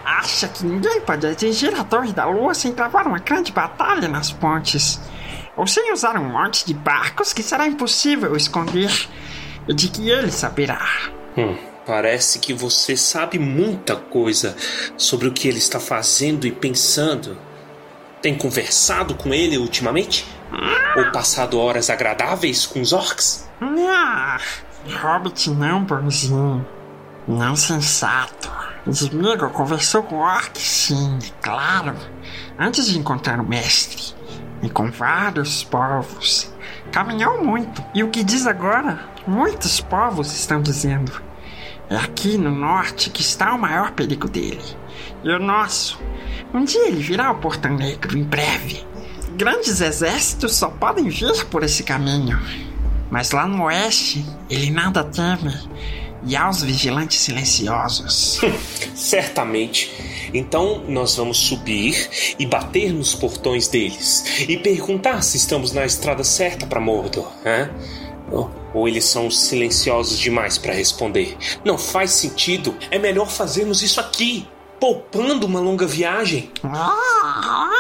S4: Acha que ninguém pode atingir a Torre da Lua sem travar uma grande batalha nas pontes, ou sem usar um monte de barcos que será impossível esconder e de que ele saberá.
S1: Hum, parece que você sabe muita coisa sobre o que ele está fazendo e pensando. Tem conversado com ele ultimamente? Ou passado horas agradáveis com os orcs?
S4: Ah, Hobbit não, bonzinho. Não sensato. Smeagol conversou com Orc, sim, claro. Antes de encontrar o mestre. E com vários povos. Caminhou muito. E o que diz agora? Muitos povos estão dizendo. É aqui no norte que está o maior perigo dele. E o nosso. Um dia ele virá ao Portão Negro, em breve. Grandes exércitos só podem vir por esse caminho. Mas lá no oeste, ele nada teme. E há os vigilantes silenciosos.
S1: Certamente. Então nós vamos subir e bater nos portões deles e perguntar se estamos na estrada certa para Mordor, hein? Ou, eles são silenciosos demais para responder? Não faz sentido. É melhor fazermos isso aqui, poupando uma longa viagem.
S4: Ah,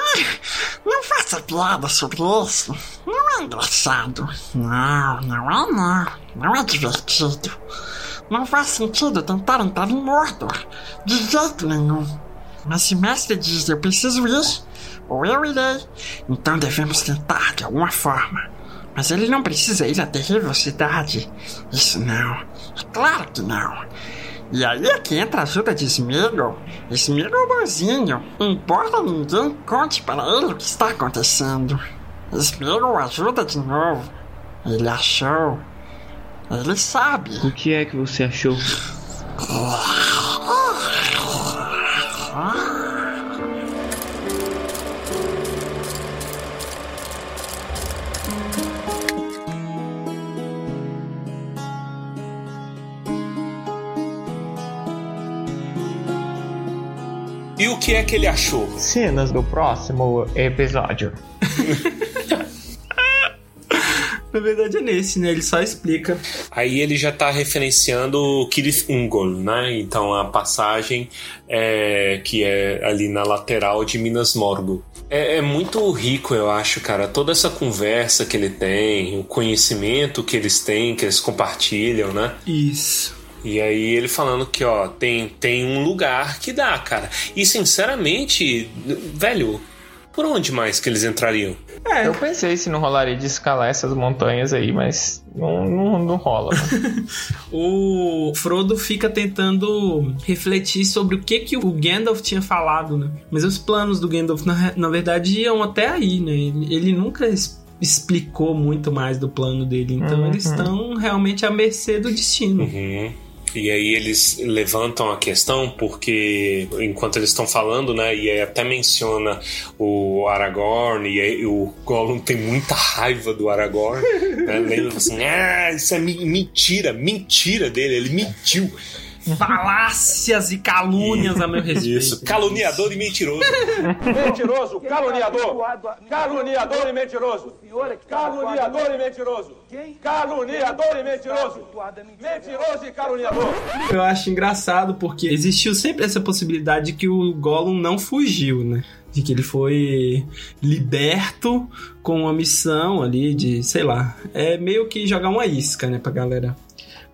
S4: não faça piada sobre isso. Não é engraçado. Não, não é não. Não é divertido. Não faz sentido tentar entrar em Mordor. De jeito nenhum. Mas se mestre diz eu preciso ir, ou eu irei, então devemos tentar de alguma forma. Mas ele não precisa ir à terrível cidade. Isso não. É claro que não. E aí é que entra a ajuda de Smeagol. Smeagol bonzinho. Embora ninguém conte para ele o que está acontecendo. Smeagol ajuda de novo. Ele achou. Ele sabe.
S5: O que é que você achou?
S1: O que é que ele achou?
S5: Cenas do próximo episódio.
S6: Na verdade é nesse, né? Ele só explica.
S1: Aí ele já tá referenciando o Kirith Ungol, né? Então a passagem é, que é ali na lateral de Minas Morgul. É, é muito rico, eu acho, cara. Toda essa conversa que ele tem, o conhecimento que eles têm, que eles compartilham, né?
S6: Isso.
S1: E aí ele falando que, ó, tem, tem um lugar que dá, cara. E sinceramente, velho, por onde mais que eles entrariam?
S6: É,
S5: Eu pensei se não rolaria de escalar essas montanhas aí, mas não, não, não rola. mano.
S6: o Frodo fica tentando refletir sobre o que que o Gandalf tinha falado, né? Mas os planos do Gandalf, na, na verdade, iam até aí, né? Ele, ele nunca explicou muito mais do plano dele. Então
S5: Uhum.
S6: eles estão realmente à mercê do destino.
S1: Uhum. E aí eles levantam a questão porque enquanto eles estão falando, né, e aí até menciona o Aragorn e aí o Gollum tem muita raiva do Aragorn, né, lembra assim, ah, isso é mentira, mentira dele, ele mentiu.
S6: Falácias e calúnias a meu respeito.
S1: Isso, caluniador e mentiroso.
S7: Mentiroso, caluniador. Caluniador e mentiroso. Caluniador e mentiroso. Caluniador e mentiroso. Mentiroso e caluniador.
S6: Eu acho engraçado porque existiu sempre essa possibilidade de que o Gollum não fugiu, né? De que ele foi liberto com uma missão ali de, sei lá, é meio que jogar uma isca, né, pra galera.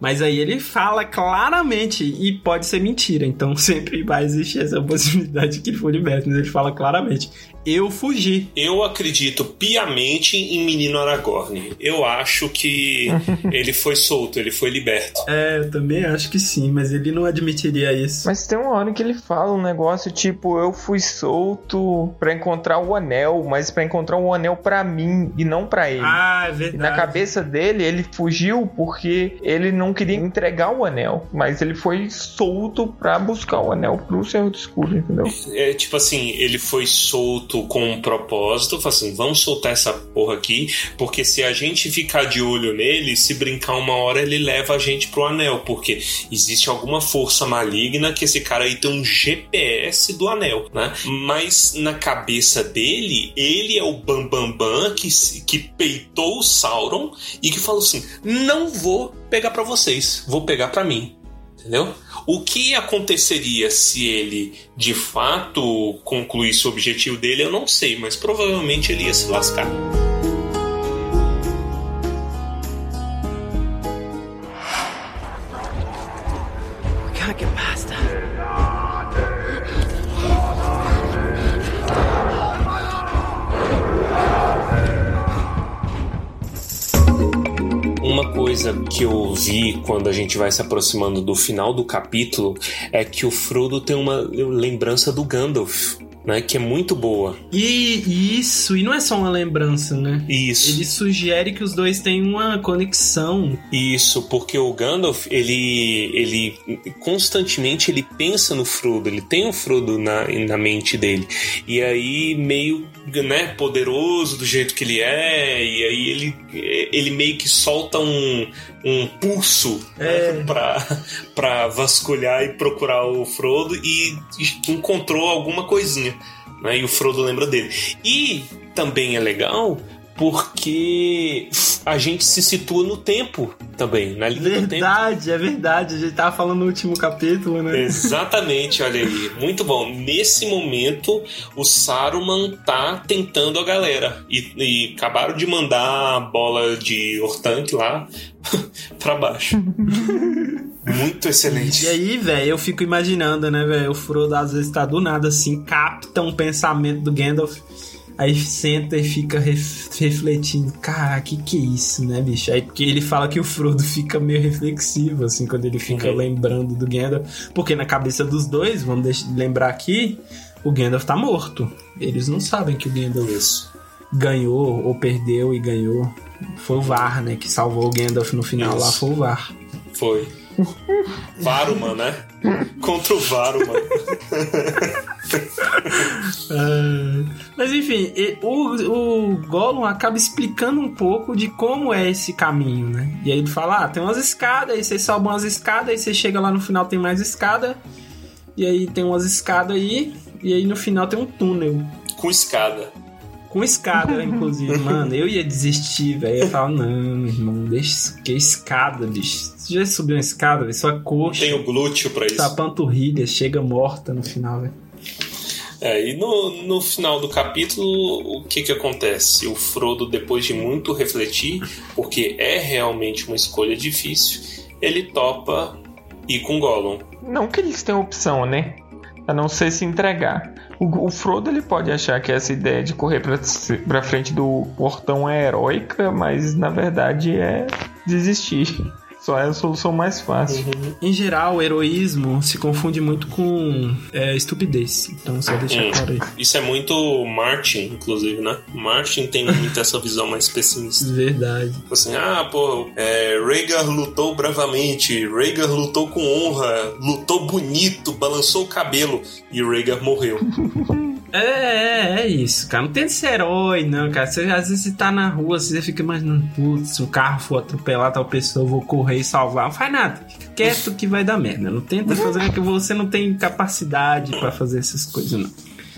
S6: Mas aí ele fala claramente e pode ser mentira, então sempre vai existir essa possibilidade de que ele foi liberto, mas ele fala claramente: eu fugi.
S1: Eu acredito piamente em Menino Aragorn. Eu acho que ele foi solto, ele foi liberto.
S6: É, eu também acho que sim, mas ele não admitiria isso.
S5: Mas tem uma hora que ele fala um negócio tipo: Eu fui solto pra encontrar o anel, mas pra encontrar o anel pra mim e não pra ele.
S6: Ah, é
S5: E
S6: verdade.
S5: na cabeça dele, ele fugiu porque ele não queria entregar o anel, mas ele foi solto pra buscar o anel pro Senhor do Escuro, entendeu?
S1: É tipo assim, ele foi solto com um propósito, falou assim, vamos soltar essa porra aqui, porque se a gente ficar de olho nele, se brincar uma hora, ele leva a gente pro anel, porque existe alguma força maligna que esse cara aí tem um GPS do anel, né? Mas na cabeça dele, ele é o Bambambam Bam Bam que, que peitou o Sauron e que falou assim: não vou pegar pra vocês, vou pegar pra mim. Entendeu? O que aconteceria se ele de fato concluísse o objetivo dele, eu não sei, mas provavelmente ele ia se lascar. Uma coisa que eu vi quando a gente vai se aproximando do final do capítulo é que o Frodo tem uma lembrança do Gandalf, né? Que é muito boa.
S6: E isso, e não é só uma lembrança, né?
S1: Isso.
S6: Ele sugere que os dois têm uma conexão.
S1: Isso, porque o Gandalf, ele, ele constantemente ele pensa no Frodo, ele tem o Frodo na, na mente dele. E aí, meio né, poderoso do jeito que ele é, e aí ele, ele meio que solta um, um pulso né, pra, pra vasculhar e procurar o Frodo e encontrou alguma coisinha. Né, e o Frodo lembra dele. E também é legal porque a gente se situa no tempo também, na linha do tempo.
S6: Verdade, é verdade. A gente tava falando no último capítulo, né?
S1: Exatamente, olha aí. Muito bom. Nesse momento, o Saruman tá tentando a galera. E, e acabaram de mandar a bola de Hortank lá pra baixo. Muito excelente.
S6: E aí, velho, eu fico imaginando, né, velho? O Frodo às vezes tá do nada assim, capta um pensamento do Gandalf. Aí senta e fica ref- refletindo, cara, que que é isso, né, bicho? Aí porque ele fala que o Frodo fica meio reflexivo, assim, quando ele fica
S1: Uhum.
S6: lembrando do Gandalf. Porque na cabeça dos dois, vamos lembrar aqui, o Gandalf tá morto. Eles não sabem que o Gandalf
S1: Isso.
S6: ganhou ou perdeu e ganhou. Foi o VAR, né, que salvou o Gandalf no final lá,
S1: Isso.
S6: foi o VAR.
S1: Foi. Varuman, né? Contra o Varuman.
S6: Mas enfim, o, o Gollum acaba explicando um pouco de como é esse caminho, né? E aí ele fala: ah, tem umas escadas, aí você sobe umas escadas, aí você chega lá no final tem mais escada, e aí tem umas escadas aí, e aí no final tem um túnel.
S1: Com escada.
S6: Com escada, inclusive. Mano, eu ia desistir, velho. Eu ia falar, não, meu irmão, deixa isso que é escada, bicho. Você já subiu uma escada, velho? Sua coxa,
S1: Tem o glúteo pra isso.
S6: sua panturrilha chega morta no final, velho.
S1: É, e no, no final do capítulo, o que que acontece? O Frodo, depois de muito refletir, porque é realmente uma escolha difícil, ele topa ir com Gollum.
S5: Não que eles tenham opção, né? A não ser se entregar. O, o Frodo ele pode achar que essa ideia de correr pra, pra frente do portão é heróica, mas na verdade é desistir. Só é a solução mais fácil.
S6: Em geral, o heroísmo se confunde muito com é, estupidez. Então, só deixar
S1: Hum.
S6: claro aí.
S1: Isso é muito Martin, inclusive, né? Martin tem muito essa visão mais pessimista.
S6: Verdade.
S1: Assim, ah, pô, é, Rhaegar lutou bravamente, Rhaegar lutou com honra, lutou bonito, balançou o cabelo e Rhaegar morreu.
S6: É, é, é isso, cara. Não tem ser herói, não, cara. Você, às vezes você tá na rua, você fica imaginando, putz, se o carro for atropelar tal pessoa, eu vou correr e salvar. Não faz nada. Fica quieto que vai dar merda. Não tenta fazer que você não tem capacidade pra fazer essas coisas, não.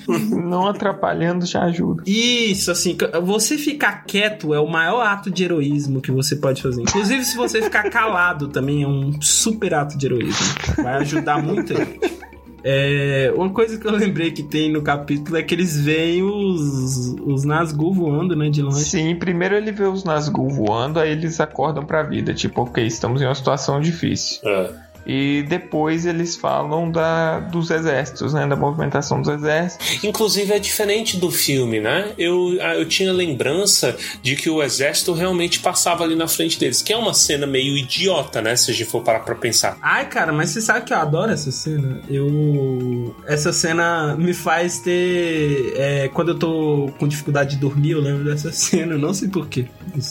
S5: Não atrapalhando já ajuda.
S6: Isso, assim, você ficar quieto é o maior ato de heroísmo que você pode fazer. Inclusive, se você ficar calado também é um super ato de heroísmo. Vai ajudar muito aí. É, uma coisa que eu lembrei que tem no capítulo é que eles veem os, os Nazgûl voando, né, de longe.
S5: Sim, primeiro ele vê os Nazgûl voando, aí eles acordam pra vida. Tipo, ok, estamos em uma situação difícil.
S1: É.
S5: E depois eles falam da, dos exércitos, né? Da movimentação dos exércitos.
S1: Inclusive é diferente do filme, né? Eu, ah, eu tinha lembrança de que o exército realmente passava ali na frente deles, que é uma cena meio idiota, né? Se a gente for parar pra pensar.
S6: Ai, cara, mas você sabe que eu adoro essa cena? Eu. Essa cena me faz ter. é, quando eu tô com dificuldade de dormir, eu lembro dessa cena. Eu não sei porquê.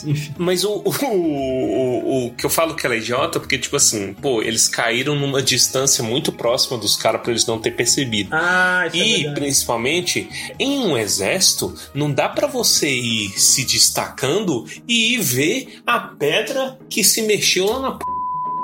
S6: Enfim.
S1: Mas o, o, o, o que eu falo que ela é idiota, porque, tipo assim, pô, eles caíram numa distância muito próxima dos caras pra eles não ter percebido.
S6: Ah, isso é
S1: E
S6: verdade.
S1: principalmente em um exército, não dá pra você ir se destacando e ir ver a pedra que se mexeu lá na p...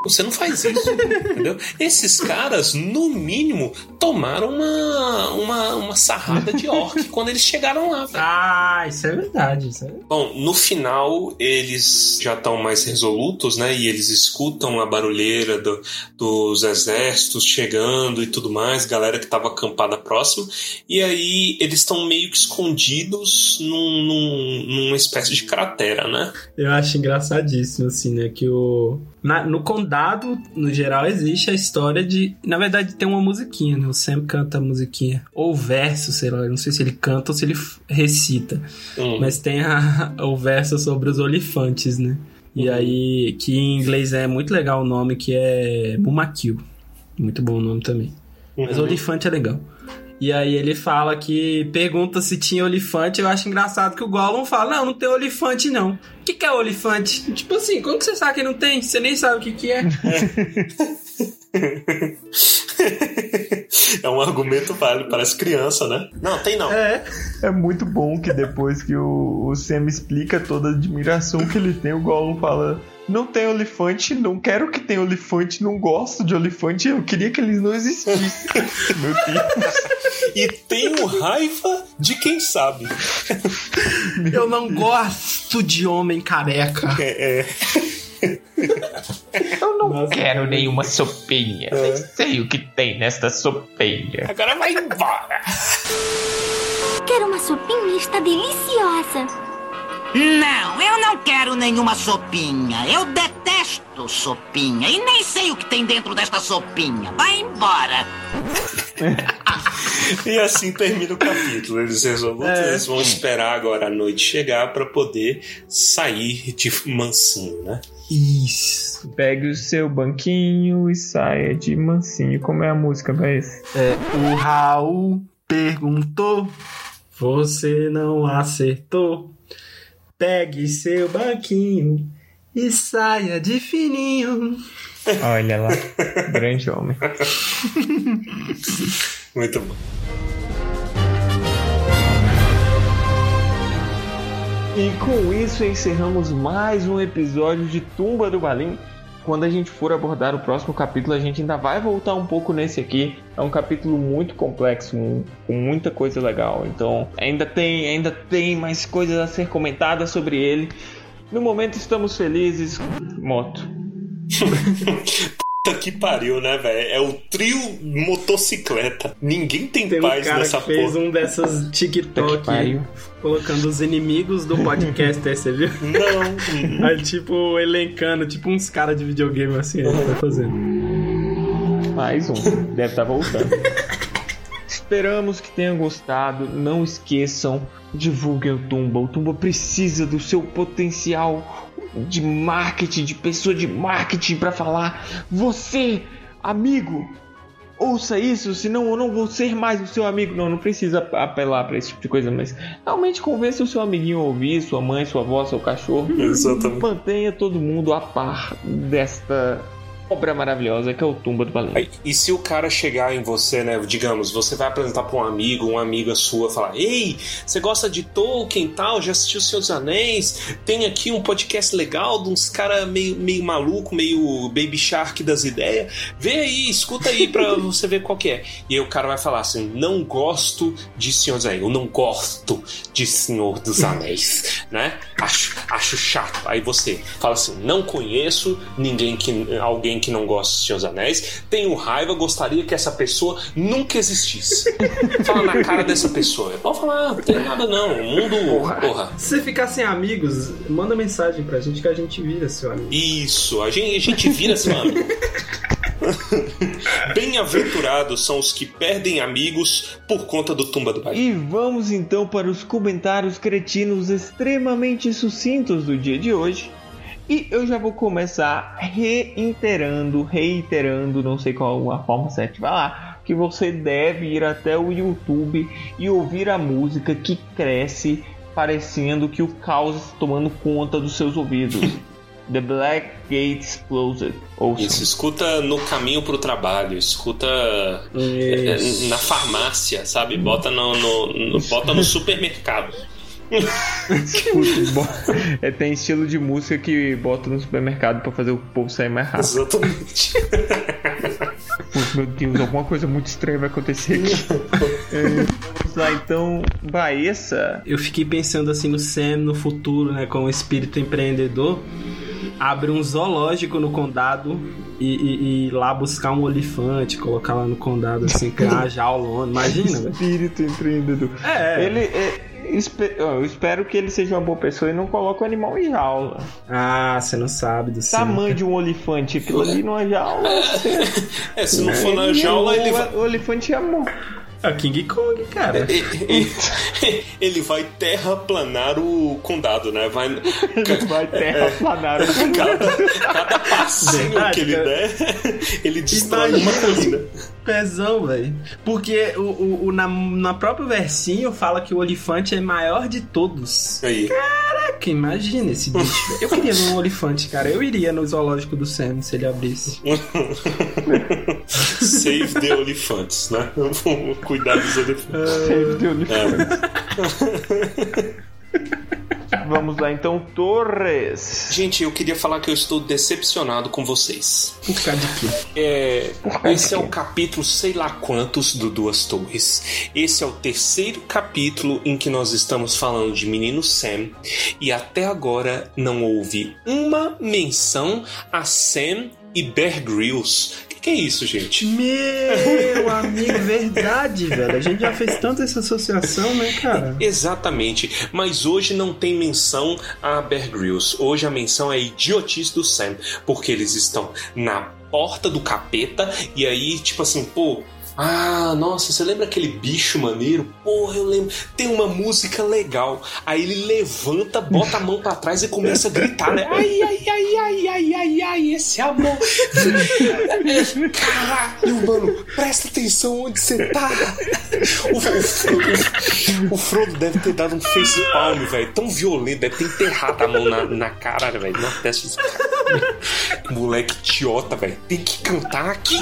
S1: Você não faz isso, entendeu? Esses caras, no mínimo, tomaram uma, uma, uma sarrada de orc quando eles chegaram lá, velho.
S6: Ah, isso é verdade. Isso é...
S1: Bom, no final eles já estão mais resolutos, né? E eles escutam a barulheira do- dos exércitos chegando e tudo mais, galera que estava acampada próximo. E aí eles estão meio que escondidos num, num- numa espécie de cratera, né?
S6: Eu acho engraçadíssimo, assim, né? Que o. na- no condado, no geral, existe a história de. Na verdade, tem uma musiquinha, né? O Sam canta a musiquinha. Ou verso, sei lá. Eu não sei se ele canta ou se ele recita. Mas tem a- o verso sobre os olifantes, né? E aí, que em inglês é muito legal o nome, que é Mumakil. Muito bom o nome também. Mas
S1: Uhum.
S6: olifante é legal. E aí ele fala que pergunta se tinha olifante. Eu acho engraçado que o Gollum fala: Não, não tem olifante, não. O que, que é olifante? Tipo assim, como que você sabe que não tem? Você nem sabe o que, que é.
S1: é um argumento válido, parece criança, né? Não, tem não.
S6: é.
S5: É muito bom que depois que o, o Sam explica toda a admiração que ele tem, o Gollum fala. Não tem olifante, não quero que tenha olifante, não gosto de olifante, eu queria que eles não existissem. Meu Deus.
S1: E tenho raiva de quem sabe.
S6: Eu não gosto de homem careca.
S1: É, é.
S5: Eu não
S6: Nossa,
S5: quero nenhuma sopinha. Nem sei o que tem nesta sopinha.
S1: Agora vai embora.
S8: Quero uma sopinha, está deliciosa.
S9: Não, eu não quero nenhuma sopinha. Eu detesto sopinha e nem sei o que tem dentro desta sopinha. Vai embora.
S1: E assim termina o capítulo. Eles resolutos,
S6: É.
S1: eles vão esperar agora a noite chegar para poder sair de mansinho, né?
S6: Isso.
S5: Pegue o seu banquinho e saia de mansinho. Como é a música, Baez?
S6: É, o Raul perguntou, você não acertou. Pegue seu banquinho e saia de fininho.
S5: Olha lá, grande homem.
S1: Muito bom.
S5: E com isso encerramos mais um episódio de Tumba do Balim. Quando a gente for abordar o próximo capítulo, a gente ainda vai voltar um pouco nesse aqui. É um capítulo muito complexo, com muita coisa legal. Então, ainda tem, ainda tem mais coisas a ser comentadas sobre ele. No momento estamos felizes. Moto.
S1: Puta que pariu, né, velho? É o trio motocicleta. Ninguém tem,
S6: Tem um
S1: paz
S6: cara
S1: nessa
S6: que fez
S1: porra.
S6: um dessas TikTok colocando os inimigos do podcast, aí você viu?
S1: Não.
S6: Aí, tipo, elencando, tipo uns caras de videogame assim, ele tá fazendo.
S5: Mais um. Deve estar voltando. Esperamos que tenham gostado. Não esqueçam, divulguem o Tumba. O Tumba precisa do seu potencial. De marketing, de pessoa de marketing para falar: "Você, amigo, ouça isso, senão eu não vou ser mais o seu amigo". Não, não precisa apelar para esse tipo de coisa, mas realmente convença o seu amiguinho a ouvir, sua mãe, sua avó, seu cachorro.
S1: Exatamente.
S5: Mantenha todo mundo a par desta obra maravilhosa que é o Tumba do Baleia.
S1: E se o cara chegar em você, né? Digamos, você vai apresentar pra um amigo, uma amiga sua, falar: Ei, você gosta de Tolkien e tal? Já assistiu Senhor dos Anéis? Tem aqui um podcast legal de uns caras meio, meio maluco, meio Baby Shark das ideias. Vê aí, escuta aí pra você ver qual que é. E aí o cara vai falar assim: Não gosto de Senhor dos Anéis, eu não gosto de Senhor dos Anéis, né? Acho, acho chato. Aí você fala assim: Não conheço ninguém que. alguém que não gosta de Senhor dos Anéis, tenho raiva, gostaria que essa pessoa nunca existisse. Fala na cara dessa pessoa. Pode falar, "Ah, não tem nada não. O mundo. Porra.
S6: Se você ficar sem amigos, manda mensagem pra gente que a gente vira seu amigo.
S1: Isso, a gente, a gente vira seu amigo. Bem-aventurados são os que perdem amigos por conta do Tumba do Pai.
S5: E vamos então para os comentários cretinos extremamente sucintos do dia de hoje. E eu já vou começar reiterando, reiterando, não sei qual a forma certa, vai lá, que você deve ir até o YouTube e ouvir a música que cresce parecendo que o caos está tomando conta dos seus ouvidos. The Black Gates Closed. Ouçam.
S1: Isso, escuta no caminho pro trabalho, escuta
S6: Isso.
S1: na farmácia, sabe? Bota no, no- no- bota no supermercado.
S5: Bo- é, tem estilo de música que bota no supermercado pra fazer o povo sair mais rápido.
S1: Exatamente.
S5: Putz, meu Deus, alguma coisa muito estranha vai acontecer aqui. É, vamos lá, então, Baessa.
S6: Eu fiquei pensando assim no Sam no futuro, né, com o espírito empreendedor, abre um zoológico no condado e, e- e ir lá buscar um olifante, colocar lá no condado assim, criar uma jaulona, imagina, velho.
S5: Espírito empreendedor.
S6: É.
S5: Ele. é, eu espero que ele seja uma boa pessoa e não coloque o animal em jaula.
S6: Ah, você não sabe do.
S5: Tamanho de um olifante, aquilo ali numa jaula.
S1: É, se não for na
S5: Ele
S1: jaula, ele vai.
S5: O olifante ia morrer.
S6: É o King Kong, cara.
S1: Ele, ele vai terraplanar o condado, né? Vai,
S5: Ele vai terraplanar o
S1: cada, cada passinho
S6: Verdade,
S1: que ele
S6: cara.
S1: der, ele destrói uma colina.
S6: Pezão, velho. Porque o, o, o- na, na próprio versinho fala que o olifante é maior de todos.
S1: Aí.
S6: Caraca, imagina esse bicho. velho. Eu queria ver um olifante, cara. Eu iria no zoológico do Sam se ele abrisse.
S1: Save the elephants, né? Vamos cuidar dos elefantes.
S5: Save the olifante. Vamos lá então, Torres.
S1: Gente, eu queria falar que eu estou decepcionado com vocês.
S6: Por causa de quê?
S1: É,
S5: causa
S1: esse
S5: de
S1: é o capítulo sei lá quantos do Duas Torres. Esse é o terceiro capítulo em que nós estamos falando de Menino Sam e até agora não houve uma menção a Sam e Bear Grylls. Que, que é isso, gente?
S6: Meu amigo, verdade, velho. A gente já fez tanto essa associação, né, cara?
S1: Exatamente, mas hoje não tem menção a Bear Grylls. Hoje a menção é a idiotice do Sam, porque eles estão na porta do capeta e aí, tipo assim, pô. Ah, nossa, você lembra aquele bicho maneiro? Porra, eu lembro. Tem uma música legal. Aí ele levanta, bota a mão pra trás e começa a gritar, né? Ai, ai, ai, ai, ai, ai, ai, esse amor. Caralho, mano, presta atenção onde você tá. O, o- o- o Frodo deve ter dado um face palm, velho. Tão violento, deve ter enterrado a mão na, na cara, velho. Na testa dos caras. Moleque idiota, velho. Tem que cantar aqui.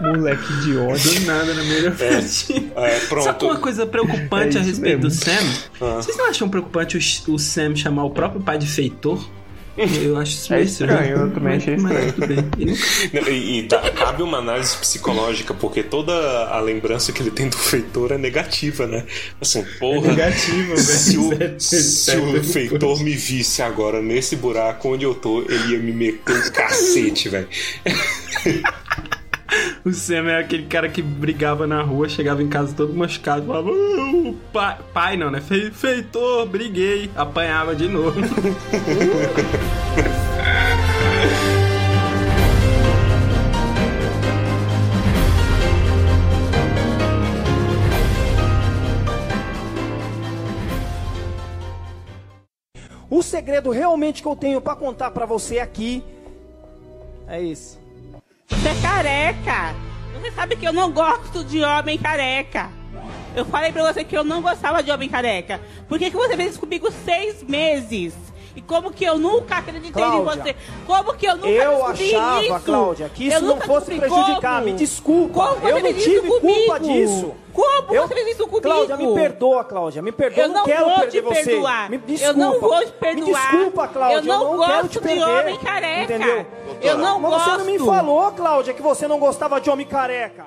S5: Moleque idiota.
S6: Do nada na melhor frente.
S1: É, pronto.
S6: Sabe uma coisa preocupante
S5: É
S6: a respeito do
S5: mesmo.
S6: Sam?
S1: Ah.
S6: Vocês não acham preocupante o, o Sam chamar o próprio pai de feitor? Eu acho isso
S5: É estranho, eu também
S6: mas-
S5: achei
S6: mas
S5: estranho.
S1: Não, E, e dá- cabe uma análise psicológica, porque toda a lembrança que ele tem do feitor é negativa, né? Assim, porra.
S6: Negativo,
S1: Se o,
S6: velho.
S1: se o feitor me visse agora nesse buraco onde eu tô, ele ia me meter um cacete, velho.
S6: O Sam é aquele cara que brigava na rua, chegava em casa todo machucado, falava, "Ah, pai, pai não, né? Fe- Feitor, briguei, apanhava de novo.
S10: O segredo realmente que eu tenho pra contar pra você aqui é esse.
S11: Você é careca. Você sabe que eu não gosto de homem careca. Eu falei pra você que eu não gostava de homem careca. Por que, que você fez isso comigo seis meses? E como que eu nunca acreditei
S10: Cláudia,
S11: em você? Como que eu nunca
S10: Eu achava,
S11: isso?
S10: Cláudia, que isso
S11: Eu
S10: não fosse prejudicar.
S11: como.
S10: Me desculpa.
S11: Como
S10: eu não tive culpa
S11: comigo?
S10: disso.
S11: Como
S10: eu...
S11: você fez isso comigo?
S10: Cláudia, me perdoa, Cláudia. Me perdoa.
S11: Eu não
S10: quero
S11: vou
S10: perder
S11: te
S10: você.
S11: perdoar.
S10: Me
S11: Eu
S10: desculpa.
S11: não vou te perdoar.
S10: Me desculpa, Cláudia.
S11: Eu não
S10: quero
S11: gosto
S10: te
S11: de
S10: perder.
S11: homem careca.
S10: Entendeu?
S11: Eu não
S10: Mas você não me
S11: gosto.
S10: falou, Cláudia, que você não gostava de homem careca.